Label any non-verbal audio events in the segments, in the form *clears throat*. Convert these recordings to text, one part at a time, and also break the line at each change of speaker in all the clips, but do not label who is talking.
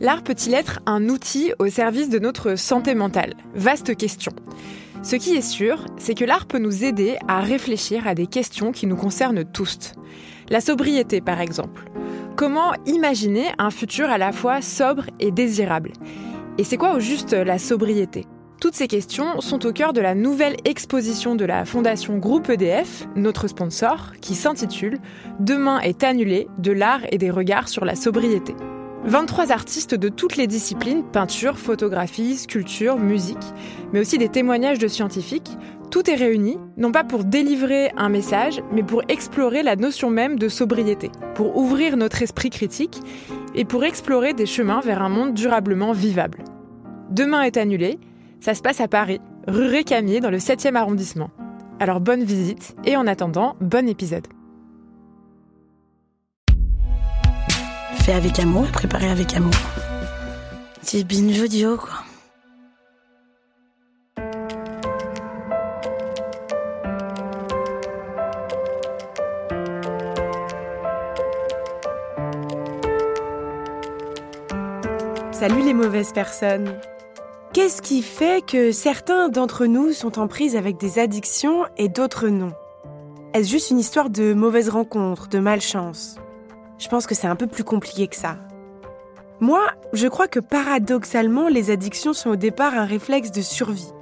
L'art peut-il être un outil au service de notre santé mentale? Vaste question. Ce qui est sûr, c'est que l'art peut nous aider à réfléchir à des questions qui nous concernent tous. La sobriété, par exemple. Comment imaginer un futur à la fois sobre et désirable? Et c'est quoi au juste la sobriété? Toutes ces questions sont au cœur de la nouvelle exposition de la Fondation Groupe EDF, notre sponsor, qui s'intitule Demain est annulé de l'art et des regards sur la sobriété. 23 artistes de toutes les disciplines, peinture, photographie, sculpture, musique, mais aussi des témoignages de scientifiques, tout est réuni, non pas pour délivrer un message, mais pour explorer la notion même de sobriété, pour ouvrir notre esprit critique et pour explorer des chemins vers un monde durablement vivable. Demain est annulé, ça se passe à Paris, rue Récamier dans le 7e arrondissement. Alors bonne visite et en attendant, bon épisode.
Fait avec amour et préparé avec amour. C'est binge audio, quoi.
Salut les mauvaises personnes. Qu'est-ce qui fait que certains d'entre nous sont en prise avec des addictions et d'autres non? Est-ce juste une histoire de mauvaises rencontres, de malchance? Je pense que c'est un peu plus compliqué que ça. Moi, je crois que paradoxalement, les addictions sont au départ un réflexe de survie.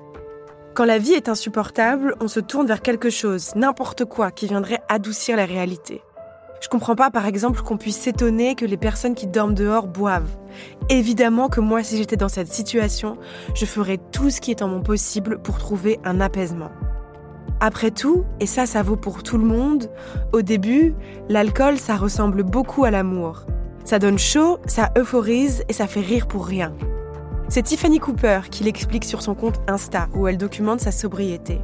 Quand la vie est insupportable, on se tourne vers quelque chose, n'importe quoi, qui viendrait adoucir la réalité. Je comprends pas, par exemple, qu'on puisse s'étonner que les personnes qui dorment dehors boivent. Évidemment que moi, si j'étais dans cette situation, je ferais tout ce qui est en mon possible pour trouver un apaisement. Après tout, et ça ça vaut pour tout le monde, au début, l'alcool ça ressemble beaucoup à l'amour. Ça donne chaud, ça euphorise et ça fait rire pour rien. C'est Tiffany Cooper qui l'explique sur son compte Insta où elle documente sa sobriété.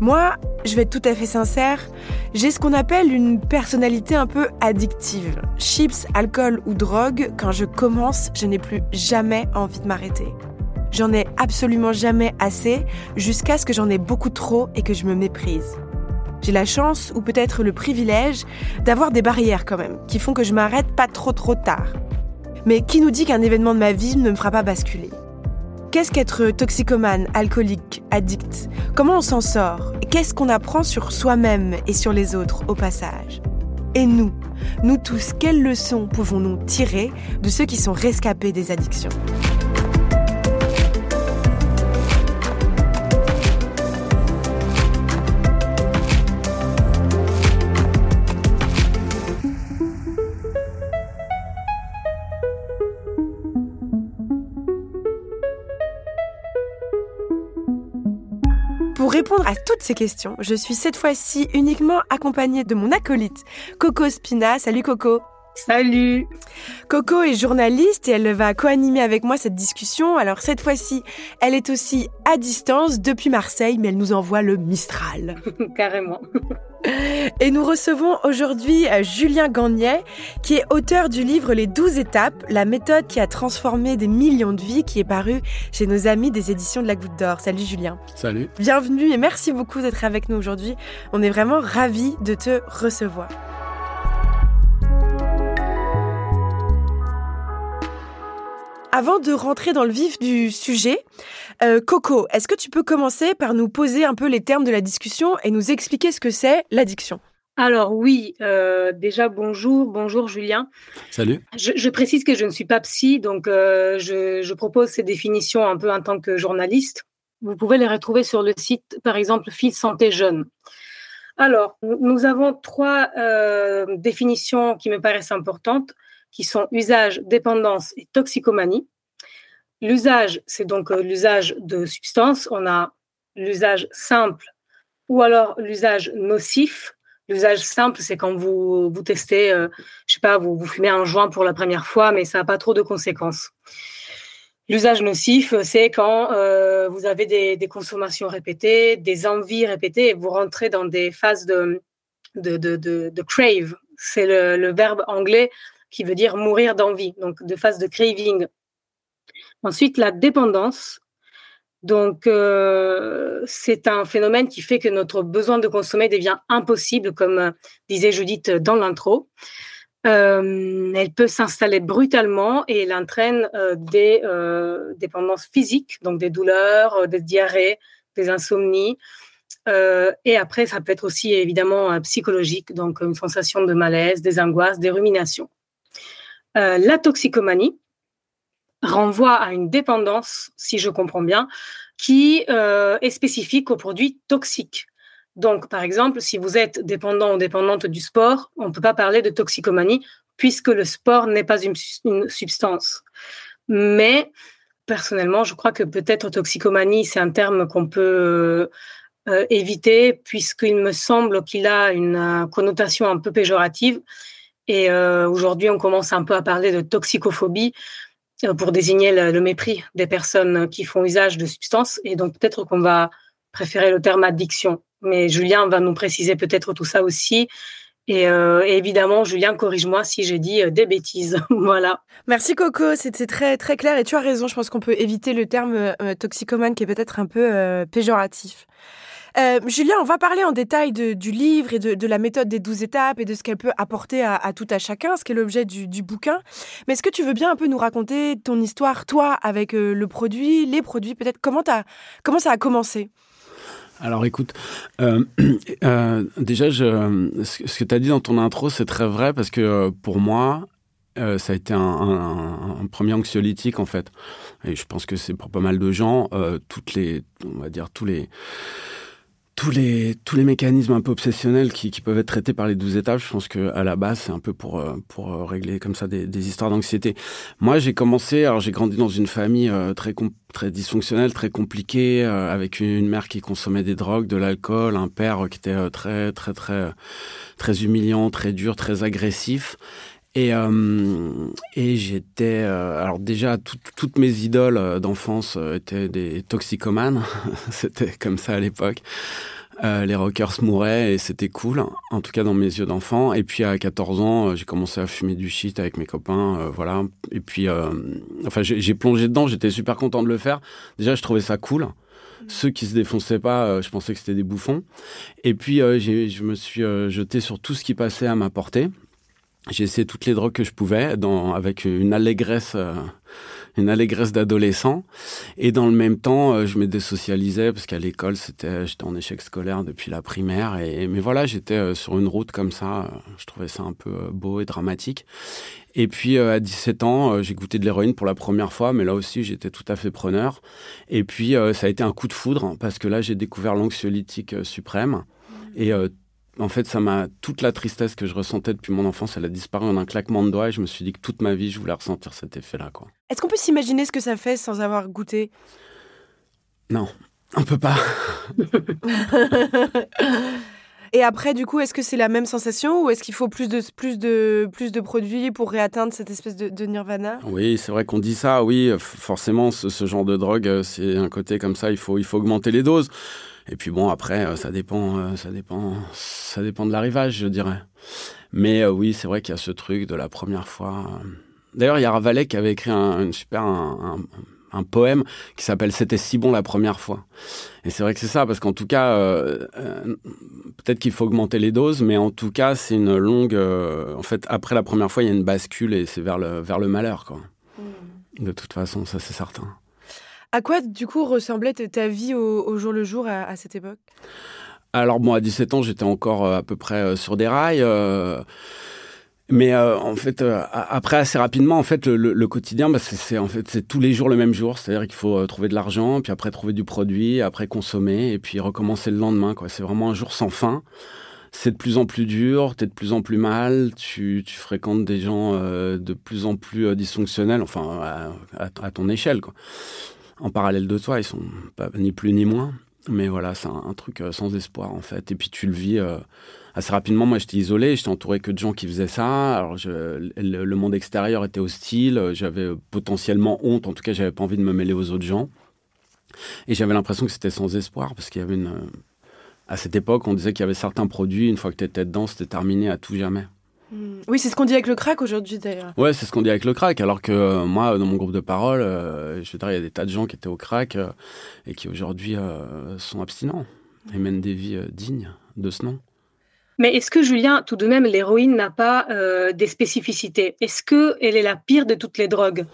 Moi, je vais être tout à fait sincère, j'ai ce qu'on appelle une personnalité un peu addictive. Chips, alcool ou drogue, quand je commence, je n'ai plus jamais envie de m'arrêter. J'en ai absolument jamais assez, jusqu'à ce que j'en ai beaucoup trop et que je me méprise. J'ai la chance, ou peut-être le privilège, d'avoir des barrières quand même, qui font que je m'arrête pas trop trop tard. Mais qui nous dit qu'un événement de ma vie ne me fera pas basculer? Qu'est-ce qu'être toxicomane, alcoolique, addict? Comment on s'en sort? Qu'est-ce qu'on apprend sur soi-même et sur les autres au passage? Et nous, nous tous, quelles leçons pouvons-nous tirer de ceux qui sont rescapés des addictions? À toutes ces questions, je suis cette fois-ci uniquement accompagnée de mon acolyte, Coco Spina. Salut Coco
Salut
Coco est journaliste et elle va co-animer avec moi cette discussion. Alors cette fois-ci, elle est aussi à distance depuis Marseille, mais elle nous envoie le Mistral. *laughs*
Carrément. *laughs*
Et nous recevons aujourd'hui euh, Julien Gagnet, qui est auteur du livre Les 12 étapes, la méthode qui a transformé des millions de vies, qui est paru chez nos amis des éditions de la Goutte d'Or. Salut Julien.
Salut.
Bienvenue et merci beaucoup d'être avec nous aujourd'hui. On est vraiment ravis de te recevoir. Avant de rentrer dans le vif du sujet, euh, Coco, est-ce que tu peux commencer par nous poser un peu les termes de la discussion et nous expliquer ce que c'est l'addiction?
Alors oui, euh, déjà bonjour, bonjour Julien.
Salut.
Je, précise que je ne suis pas psy, donc euh, je, propose ces définitions un peu en tant que journaliste. Vous pouvez les retrouver sur le site, par exemple, Fils Santé Jeune. Alors, nous avons trois euh, définitions qui me paraissent importantes, qui sont usage, dépendance et toxicomanie. L'usage, c'est donc l'usage de substances. On a l'usage simple ou alors l'usage nocif, L'usage simple, c'est quand vous, vous testez, euh, je sais pas, vous, fumez un joint pour la première fois, mais ça n'a pas trop de conséquences. L'usage nocif, c'est quand euh, vous avez des, consommations répétées, des envies répétées, et vous rentrez dans des phases de, de, de, crave. C'est le, verbe anglais qui veut dire mourir d'envie, donc de phase de craving. Ensuite, la dépendance, donc, euh, c'est un phénomène qui fait que notre besoin de consommer devient impossible, comme euh, disait Judith dans l'intro. Euh, elle peut s'installer brutalement et elle entraîne des dépendances physiques, donc des douleurs, des diarrhées, des insomnies. et après, ça peut être aussi évidemment psychologique, donc une sensation de malaise, des angoisses, des ruminations. La toxicomanie, renvoie à une dépendance, si je comprends bien, qui euh, est spécifique aux produits toxiques. Donc, par exemple, si vous êtes dépendant ou dépendante du sport, on ne peut pas parler de toxicomanie puisque le sport n'est pas une, substance. Mais personnellement, je crois que peut-être toxicomanie, c'est un terme qu'on peut euh, éviter puisqu'il me semble qu'il a une euh, connotation un peu péjorative. Et aujourd'hui, on commence un peu à parler de toxicophobie. Euh, pour désigner le, mépris des personnes qui font usage de substances. Et donc peut-être qu'on va préférer le terme addiction. Mais Julien va nous préciser peut-être tout ça aussi. Et, euh, évidemment, Julien, corrige-moi si j'ai dit euh, des bêtises. *laughs* voilà.
Merci Coco, c'était très très clair et tu as raison. Je pense qu'on peut éviter le terme toxicomane qui est peut-être un peu péjoratif. Euh, Julien, on va parler en détail du livre et de, la méthode des douze étapes et de ce qu'elle peut apporter à, tout à chacun, ce qui est l'objet du, bouquin. Mais est-ce que tu veux bien un peu nous raconter ton histoire, toi, avec euh, le produit, les produits, peut-être? Comment, comment ça a commencé?
Alors écoute, euh, *clears throat* déjà, ce que tu as dit dans ton intro, c'est très vrai parce que pour moi, ça a été un, premier anxiolytique en fait. Et je pense que c'est pour pas mal de gens, toutes les, on va dire tous les tous les, tous les mécanismes un peu obsessionnels qui, qui, peuvent être traités par les douze étapes, je pense que à la base, c'est un peu pour, euh, pour euh, régler comme ça des, des histoires d'anxiété. Moi, j'ai commencé, alors j'ai grandi dans une famille euh, très, très dysfonctionnelle, très compliquée, avec une mère qui consommait des drogues, de l'alcool, un père qui était très, très, très, très humiliant, très dur, très agressif. Et, et j'étais. alors, déjà, toutes mes idoles d'enfance étaient des toxicomanes. *laughs* C'était comme ça à l'époque. Euh, les rockers mouraient et c'était cool, en tout cas dans mes yeux d'enfant. Et puis à 14 ans, euh, j'ai commencé à fumer du shit avec mes copains, euh, voilà. Et puis, enfin, j'ai plongé dedans, j'étais super content de le faire. Déjà, je trouvais ça cool. Ceux qui se défonçaient pas, je pensais que c'était des bouffons. Et puis, je me suis jeté sur tout ce qui passait à ma portée. J'ai essayé toutes les drogues que je pouvais, dans, avec une allégresse une allégresse d'adolescent. Et dans le même temps, euh, je me désocialisais parce qu'à l'école, c'était, j'étais en échec scolaire depuis la primaire. Mais voilà, j'étais euh, sur une route comme ça. Euh, je trouvais ça un peu beau et dramatique. Et puis à 17 ans, j'ai goûté de l'héroïne pour la première fois, mais là aussi j'étais tout à fait preneur. Et puis ça a été un coup de foudre parce que là j'ai découvert l'anxiolytique suprême. Et en fait, ça m'a toute la tristesse que je ressentais depuis mon enfance, elle a disparu en un claquement de doigts et je me suis dit que toute ma vie, je voulais ressentir cet effet-là, quoi.
Est-ce qu'on peut s'imaginer ce que ça fait sans avoir goûté?
Non, on peut pas. *laughs*
Et après, du coup, est-ce que c'est la même sensation ou est-ce qu'il faut plus de, plus, de, plus de produits pour réatteindre cette espèce de, nirvana?
Oui, c'est vrai qu'on dit ça, oui. Forcément, ce, ce, genre de drogue, euh, c'est un côté comme ça, il faut, il faut augmenter les doses. Et puis bon, après, euh, ça dépend, euh, ça dépend, ça dépend de l'arrivage, je dirais. Mais euh, oui, c'est vrai qu'il y a ce truc de la première fois. D'ailleurs, il y a Ravalet qui avait écrit un, super un, poème qui s'appelle C'était si bon la première fois. Et c'est vrai que c'est ça, parce qu'en tout cas, peut-être qu'il faut augmenter les doses, mais en tout cas, c'est une longue. en fait, après la première fois, il y a une bascule et c'est vers le, vers le malheur, quoi. Mmh. De toute façon, ça c'est certain.
À quoi, du coup, ressemblait ta vie au, jour le jour à, cette époque?
Alors, moi, à 17 ans, j'étais encore à peu près sur des rails. Mais en fait, après assez rapidement, en fait, le, quotidien, bah, c'est en fait c'est tous les jours le même jour. C'est-à-dire qu'il faut trouver de l'argent, puis après trouver du produit, après consommer, et puis recommencer le lendemain. C'est vraiment un jour sans fin c'est de plus en plus dur, tu es de plus en plus mal, tu, fréquentes des gens euh, de plus en plus euh, dysfonctionnels, enfin à, ton échelle. Quoi. En parallèle de toi, ils sont pas, ni plus ni moins. Mais voilà, c'est un, truc euh, sans espoir en fait. Et puis tu le vis assez rapidement. Moi, j'étais isolé, j'étais entouré que de gens qui faisaient ça. Alors, le, monde extérieur était hostile, j'avais potentiellement honte, en tout cas, j'avais pas envie de me mêler aux autres gens. Et j'avais l'impression que c'était sans espoir parce qu'il y avait une, à cette époque, on disait qu'il y avait certains produits, une fois que tu étais dedans, c'était terminé à tout jamais.
Hmm. Oui, c'est ce qu'on dit avec le crack aujourd'hui d'ailleurs.
Ouais, c'est ce qu'on dit avec le crack. Alors que euh, moi, dans mon groupe de parole, euh, je veux dire, il y a des tas de gens qui étaient au crack euh, et qui aujourd'hui sont abstinents et mènent des vies dignes de ce nom.
Mais est-ce que Julien, tout de même, l'héroïne n'a pas des spécificités? Est-ce qu'elle est la pire de toutes les drogues?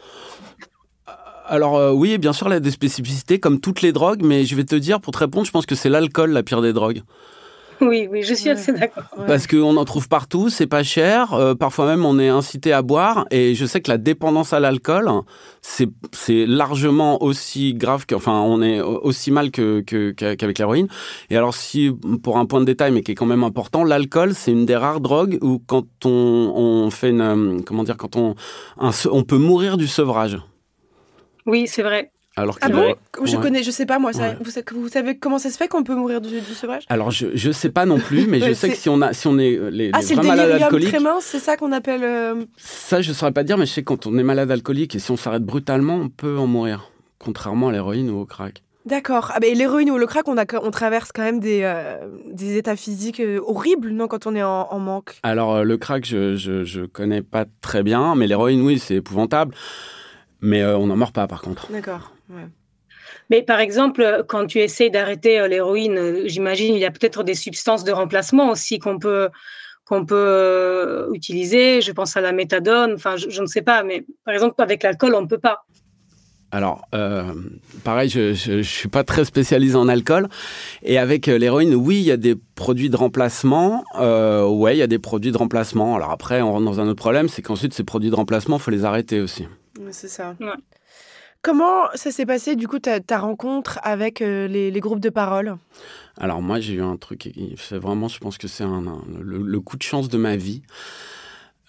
Alors euh, oui, bien sûr, y a des spécificités comme toutes les drogues, mais je vais te dire, pour te répondre, je pense que c'est l'alcool la pire des drogues. *laughs*
Oui, oui, je suis assez d'accord.
Parce qu'on en trouve partout, c'est pas cher. Euh, parfois même, on est incité à boire. Et je sais que la dépendance à l'alcool, c'est largement aussi grave, que, enfin, on est aussi mal qu'avec que, qu'avec l'héroïne. Et alors, si, pour un point de détail, mais qui est quand même important, l'alcool, c'est une des rares drogues où quand on, on fait une, euh, comment dire, quand on, on peut mourir du sevrage.
Oui, c'est vrai.
Alors ah bon Je connais, je sais pas moi. vous, savez comment ça se fait qu'on peut mourir du, du sauvage
Alors je je sais pas non plus, mais *laughs* je sais que si on a si on est euh, les,
ah, c'est le malades alcooliques, c'est ça qu'on appelle. Euh,
ça je saurais pas dire, mais je sais que quand on est malade alcoolique et si on s'arrête brutalement, on peut en mourir, contrairement à l'héroïne ou au crack.
D'accord. Ah ben, l'héroïne ou le crack, on, a, on traverse quand même des, euh, des états physiques horribles, non, quand on est en, manque.
Alors le crack, je, je je connais pas très bien, mais l'héroïne, oui, c'est épouvantable. Mais euh, on n'en meurt pas, par contre.
D'accord.
Mais par exemple, quand tu essaies d'arrêter euh, l'héroïne, euh, j'imagine il y a peut-être des substances de remplacement aussi qu'on peut qu'on peut utiliser. Je pense à la méthadone. Enfin, je, ne sais pas, mais par exemple avec l'alcool, on ne peut pas.
Alors, pareil, je ne suis pas très spécialisé en alcool. Et avec l'héroïne, oui, il y a des produits de remplacement. Euh, ouais, il y a des produits de remplacement. Alors après, on rentre dans un autre problème, c'est qu'ensuite, ces produits de remplacement, il faut les arrêter aussi.
C'est ça. Comment ça s'est passé, du coup, ta, ta rencontre avec euh, les, groupes de parole?
Alors, moi, j'ai eu un truc, c'est vraiment, je pense que c'est un, le, coup de chance de ma vie.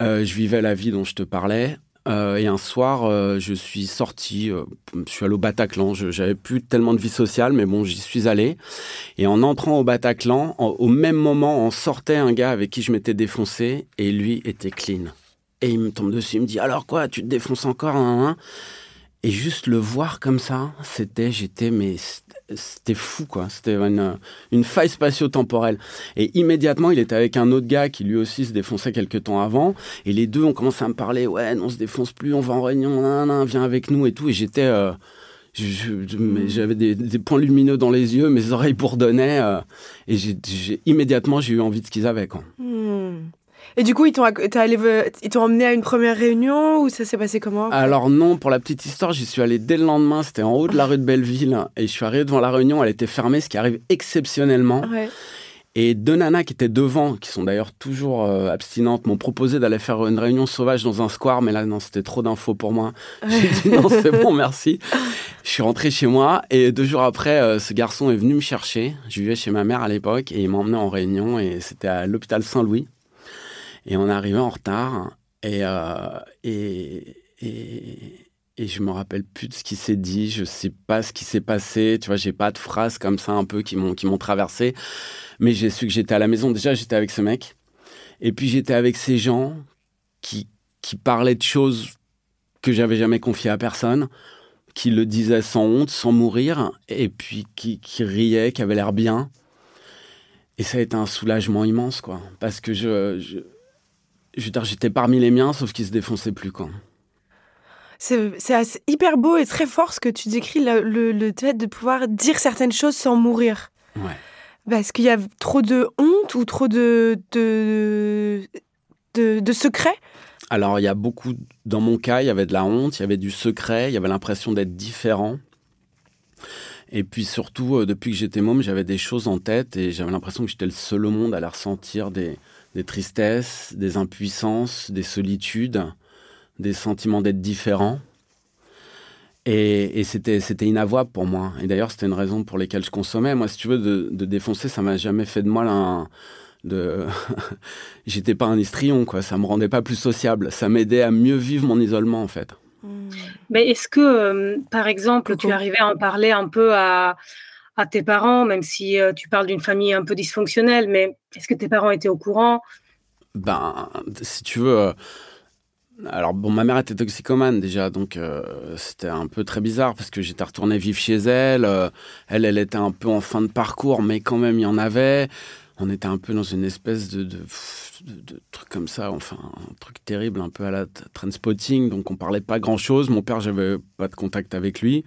Euh, je vivais la vie dont je te parlais. Euh, et un soir, je suis sorti, je suis allé au Bataclan. J'avais plus tellement de vie sociale, mais bon, j'y suis allé. Et en entrant au Bataclan, au même moment, on sortait un gars avec qui je m'étais défoncé, et lui était clean. Et il me tombe dessus, il me dit alors quoi, tu te défonces encore hein, hein? Et juste le voir comme ça, c'était, j'étais, mais c'était fou quoi. C'était une, une, faille spatio-temporelle. Et immédiatement, il était avec un autre gars qui lui aussi se défonçait quelques temps avant. Et les deux ont commencé à me parler ouais, non, on se défonce plus, on va en réunion, nan, viens avec nous et tout. Et j'étais. Euh, j'avais des, des, points lumineux dans les yeux, mes oreilles bourdonnaient, euh, et immédiatement j'ai eu envie de ce qu'ils avaient. Quoi.
Hmm. Et du coup, ils t'ont, ils t'ont emmené à une première réunion ou ça s'est passé comment?
Alors non, pour la petite histoire, j'y suis allé dès le lendemain. C'était en haut de la rue de Belleville et je suis arrivé devant la réunion. Elle était fermée, ce qui arrive exceptionnellement. Et deux nanas qui étaient devant, qui sont d'ailleurs toujours euh, abstinentes, m'ont proposé d'aller faire une réunion sauvage dans un square, mais là, non, c'était trop d'infos pour moi. J'ai dit non, c'est *laughs* bon, merci. Je suis rentré chez moi et deux jours après, euh, ce garçon est venu me chercher. Je vivais chez ma mère à l'époque et il m'a emmené en réunion et c'était à l'hôpital Saint-Louis. Et on arrivé en retard. Et, euh, et, et, je me rappelle plus de ce qui s'est dit. Je sais pas ce qui s'est passé. Tu vois, j'ai pas de phrases comme ça un peu qui m'ont qui m'ont traversé. Mais j'ai su que j'étais à la maison. Déjà, j'étais avec ce mec. Et puis j'étais avec ces gens qui qui parlaient de choses que j'avais jamais confiées à personne, qui le disaient sans honte, sans mourir, et puis qui, qui riaient, qui avaient l'air bien. Et ça a été un soulagement immense, quoi. Parce que je j'étais parmi les miens, sauf qu'ils se défonçaient plus, quoi.
C'est hyper beau et très fort ce que tu décris, le, le, fait de pouvoir dire certaines choses sans mourir.
Ouais.
Parce qu'il y a trop de honte ou trop de, de, de, de secrets?
Alors, il y a beaucoup, dans mon cas, il y avait de la honte, il y avait du secret, il y avait l'impression d'être différent. Et puis surtout, euh, depuis que j'étais môme, j'avais des choses en tête et j'avais l'impression que j'étais le seul au monde à la ressentir des, tristesses, des impuissances, des solitudes, des sentiments d'être différent. Et, c'était, c'était inavouable pour moi. Et d'ailleurs, c'était une raison pour laquelle je consommais. Moi, si tu veux, de, défoncer, ça m'a jamais fait de mal. Un. *laughs* J'étais pas un histrion, quoi. Ça me rendait pas plus sociable. Ça m'aidait à mieux vivre mon isolement, en fait.
Hmm. Mais est-ce que, euh, par exemple, tu arrivais à en parler un peu à, à tes parents, même si euh, tu parles d'une famille un peu dysfonctionnelle, mais est-ce que tes parents étaient au courant?
Ben, si tu veux. Euh, alors bon, ma mère était toxicomane déjà, donc c'était un peu très bizarre parce que j'étais retourné vivre chez elle. elle, elle était un peu en fin de parcours, mais quand même il y en avait. On était un peu dans une espèce de, de, de, truc comme ça, enfin un truc terrible, un peu à la spotting. Donc on parlait pas grand chose. Mon père, j'avais pas de contact avec lui.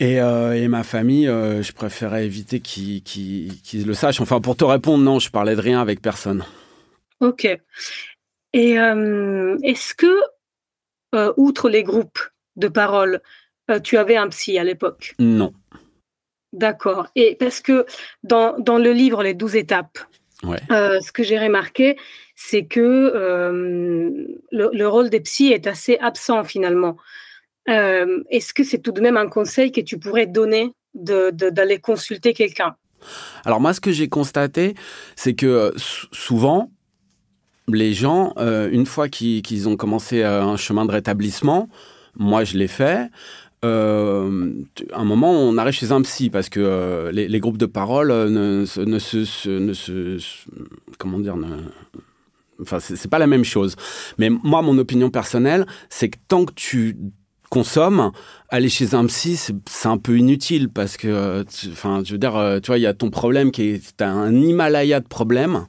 Et, euh, et, ma famille, euh, je préférais éviter qu'ils le sachent. Enfin, pour te répondre, non, je parlais de rien avec personne.
Ok. Et euh, est-ce que, outre les groupes de parole, tu avais un psy à l'époque?
Non.
D'accord. Et parce que dans, dans, le livre Les douze étapes, ce que j'ai remarqué, c'est que le, le, rôle des psys est assez absent finalement. Euh, est-ce que c'est tout de même un conseil que tu pourrais donner d'aller de, consulter quelqu'un?
Alors moi, ce que j'ai constaté, c'est que euh, souvent, les gens, euh, une fois qu'ils ont commencé un chemin de rétablissement, moi je l'ai fait, euh, un moment, on arrive chez un psy parce que les, groupes de parole ne, ne, se, comment dire, ne, enfin c'est pas la même chose. Mais moi, mon opinion personnelle, c'est que tant que tu consomme, aller chez un psy, c'est un peu inutile parce que, enfin, je veux dire, euh, tu vois, il y a ton problème qui est, un Himalaya de problèmes.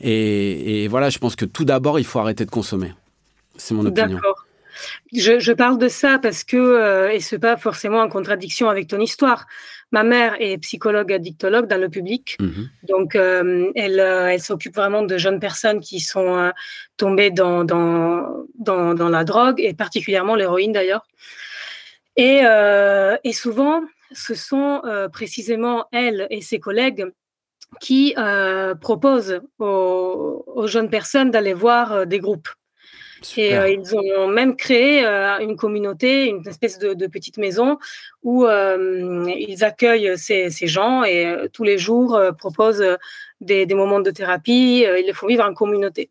Et, voilà, je pense que tout d'abord, il faut arrêter de consommer. C'est mon opinion.
D'accord. Je, parle de ça parce que, euh, et ce n'est pas forcément en contradiction avec ton histoire. Ma mère est psychologue addictologue dans le public, mhm. donc euh, elle, elle s'occupe vraiment de jeunes personnes qui sont tombées dans, dans, dans, dans, la drogue et particulièrement l'héroïne d'ailleurs. Et, euh, et, souvent, ce sont euh, précisément elle et ses collègues qui euh, proposent aux, jeunes personnes d'aller voir des groupes. Et ils ont même créé une communauté, une espèce de, petite maison où ils accueillent ces, ces, gens et tous les jours proposent des, des, moments de thérapie. ils les font vivre en communauté.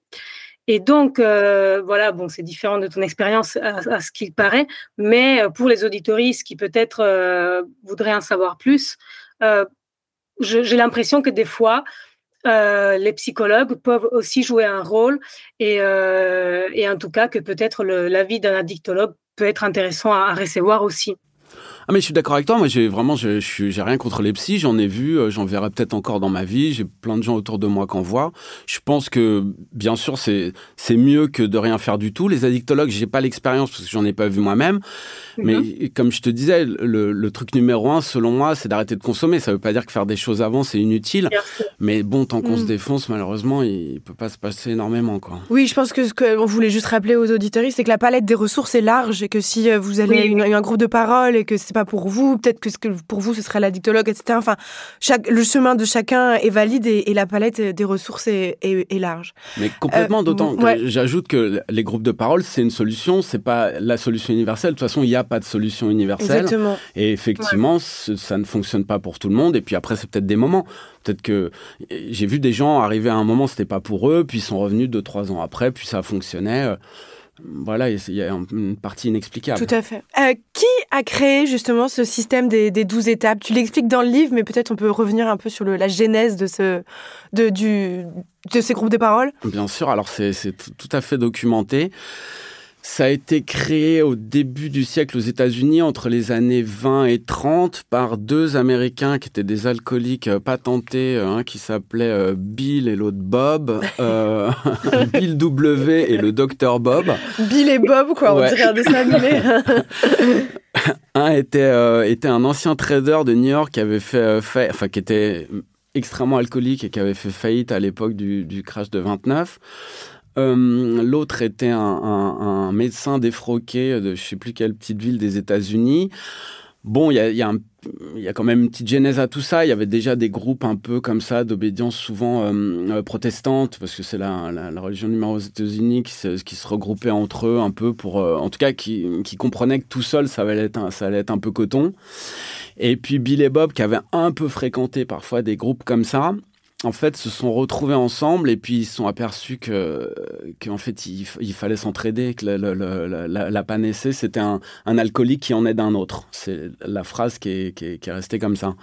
Et donc, euh, voilà, bon, c'est différent de ton expérience à, ce qu'il paraît, mais euh, pour les auditoristes qui peut-être euh, voudraient en savoir plus, j'ai l'impression que des fois, les psychologues peuvent aussi jouer un rôle et, et en tout cas que peut-être l'avis d'un addictologue peut être intéressant à recevoir aussi.
Ah mais je suis d'accord avec toi. Moi j'ai vraiment je, j'ai rien contre les psys. J'en ai vu, euh, j'en verrai peut-être encore dans ma vie. J'ai plein de gens autour de moi qu'en voient. Je pense que bien sûr c'est c'est mieux que de rien faire du tout. Les addictologues j'ai pas l'expérience parce que j'en ai pas vu moi-même. Mais mhm. comme je te disais, le, le, truc numéro un selon moi c'est d'arrêter de consommer. Ça veut pas dire que faire des choses avant c'est inutile. Mais bon tant qu'on se mhm. défonce malheureusement il peut pas se passer énormément quoi.
Oui je pense que ce qu'on voulait juste rappeler aux auditeurs c'est que la palette des ressources est large et que si euh, vous avez un groupe de parole et que c'est pas pour vous, peut-être que, que pour vous ce serait l'addictologue, etc. Enfin, chaque, le chemin de chacun est valide et, la palette des ressources est, large.
Mais complètement, euh, d'autant que j'ajoute que les groupes de parole, c'est une solution, c'est pas la solution universelle. De toute façon, il n'y a pas de solution universelle.
Exactement.
Et effectivement, ça ne fonctionne pas pour tout le monde. Et puis après, c'est peut-être des moments. Peut-être que j'ai vu des gens arriver à un moment, c'était pas pour eux, puis ils sont revenus deux, trois ans après, puis ça fonctionnait voilà, il y a une partie inexplicable.
Tout à fait. Euh, qui a créé justement ce système des, des 12 étapes? Tu l'expliques dans le livre, mais peut-être on peut revenir un peu sur le, la genèse de, ce, de, du, de ces groupes de parole
Bien sûr, alors c'est tout à fait documenté. Ça a été créé au début du siècle aux États-Unis, entre les années 20 et 30, par deux Américains qui étaient des alcooliques euh, patentés, euh, un qui s'appelait euh, Bill et l'autre Bob. *laughs* Bill W et le docteur Bob.
Bill et Bob, quoi, on dirait un dessin animé. *laughs*
un était, était un ancien trader de New York qui avait fait, fait enfin, qui était extrêmement alcoolique et qui avait fait faillite à l'époque du, du crash de 29. Euh, l'autre était un, médecin défroqué de je sais plus quelle petite ville des États-Unis. Bon, il y a, quand même une petite genèse à tout ça. Il y avait déjà des groupes un peu comme ça, d'obédience souvent euh, euh, protestante, parce que c'est la, la, religion numéro aux États-Unis qui, se, regroupaient entre eux un peu pour, en tout cas, qui, comprenaient que tout seul, ça ça allait être un peu coton. Et puis Bill et Bob, qui avaient un peu fréquenté parfois des groupes comme ça, en fait, se sont retrouvés ensemble et puis ils se sont aperçus que qu'en fait il, fallait s'entraider, que la, la, panacée c'était un, alcoolique qui en aide un autre. C'est la phrase qui est, qui, est, restée comme ça.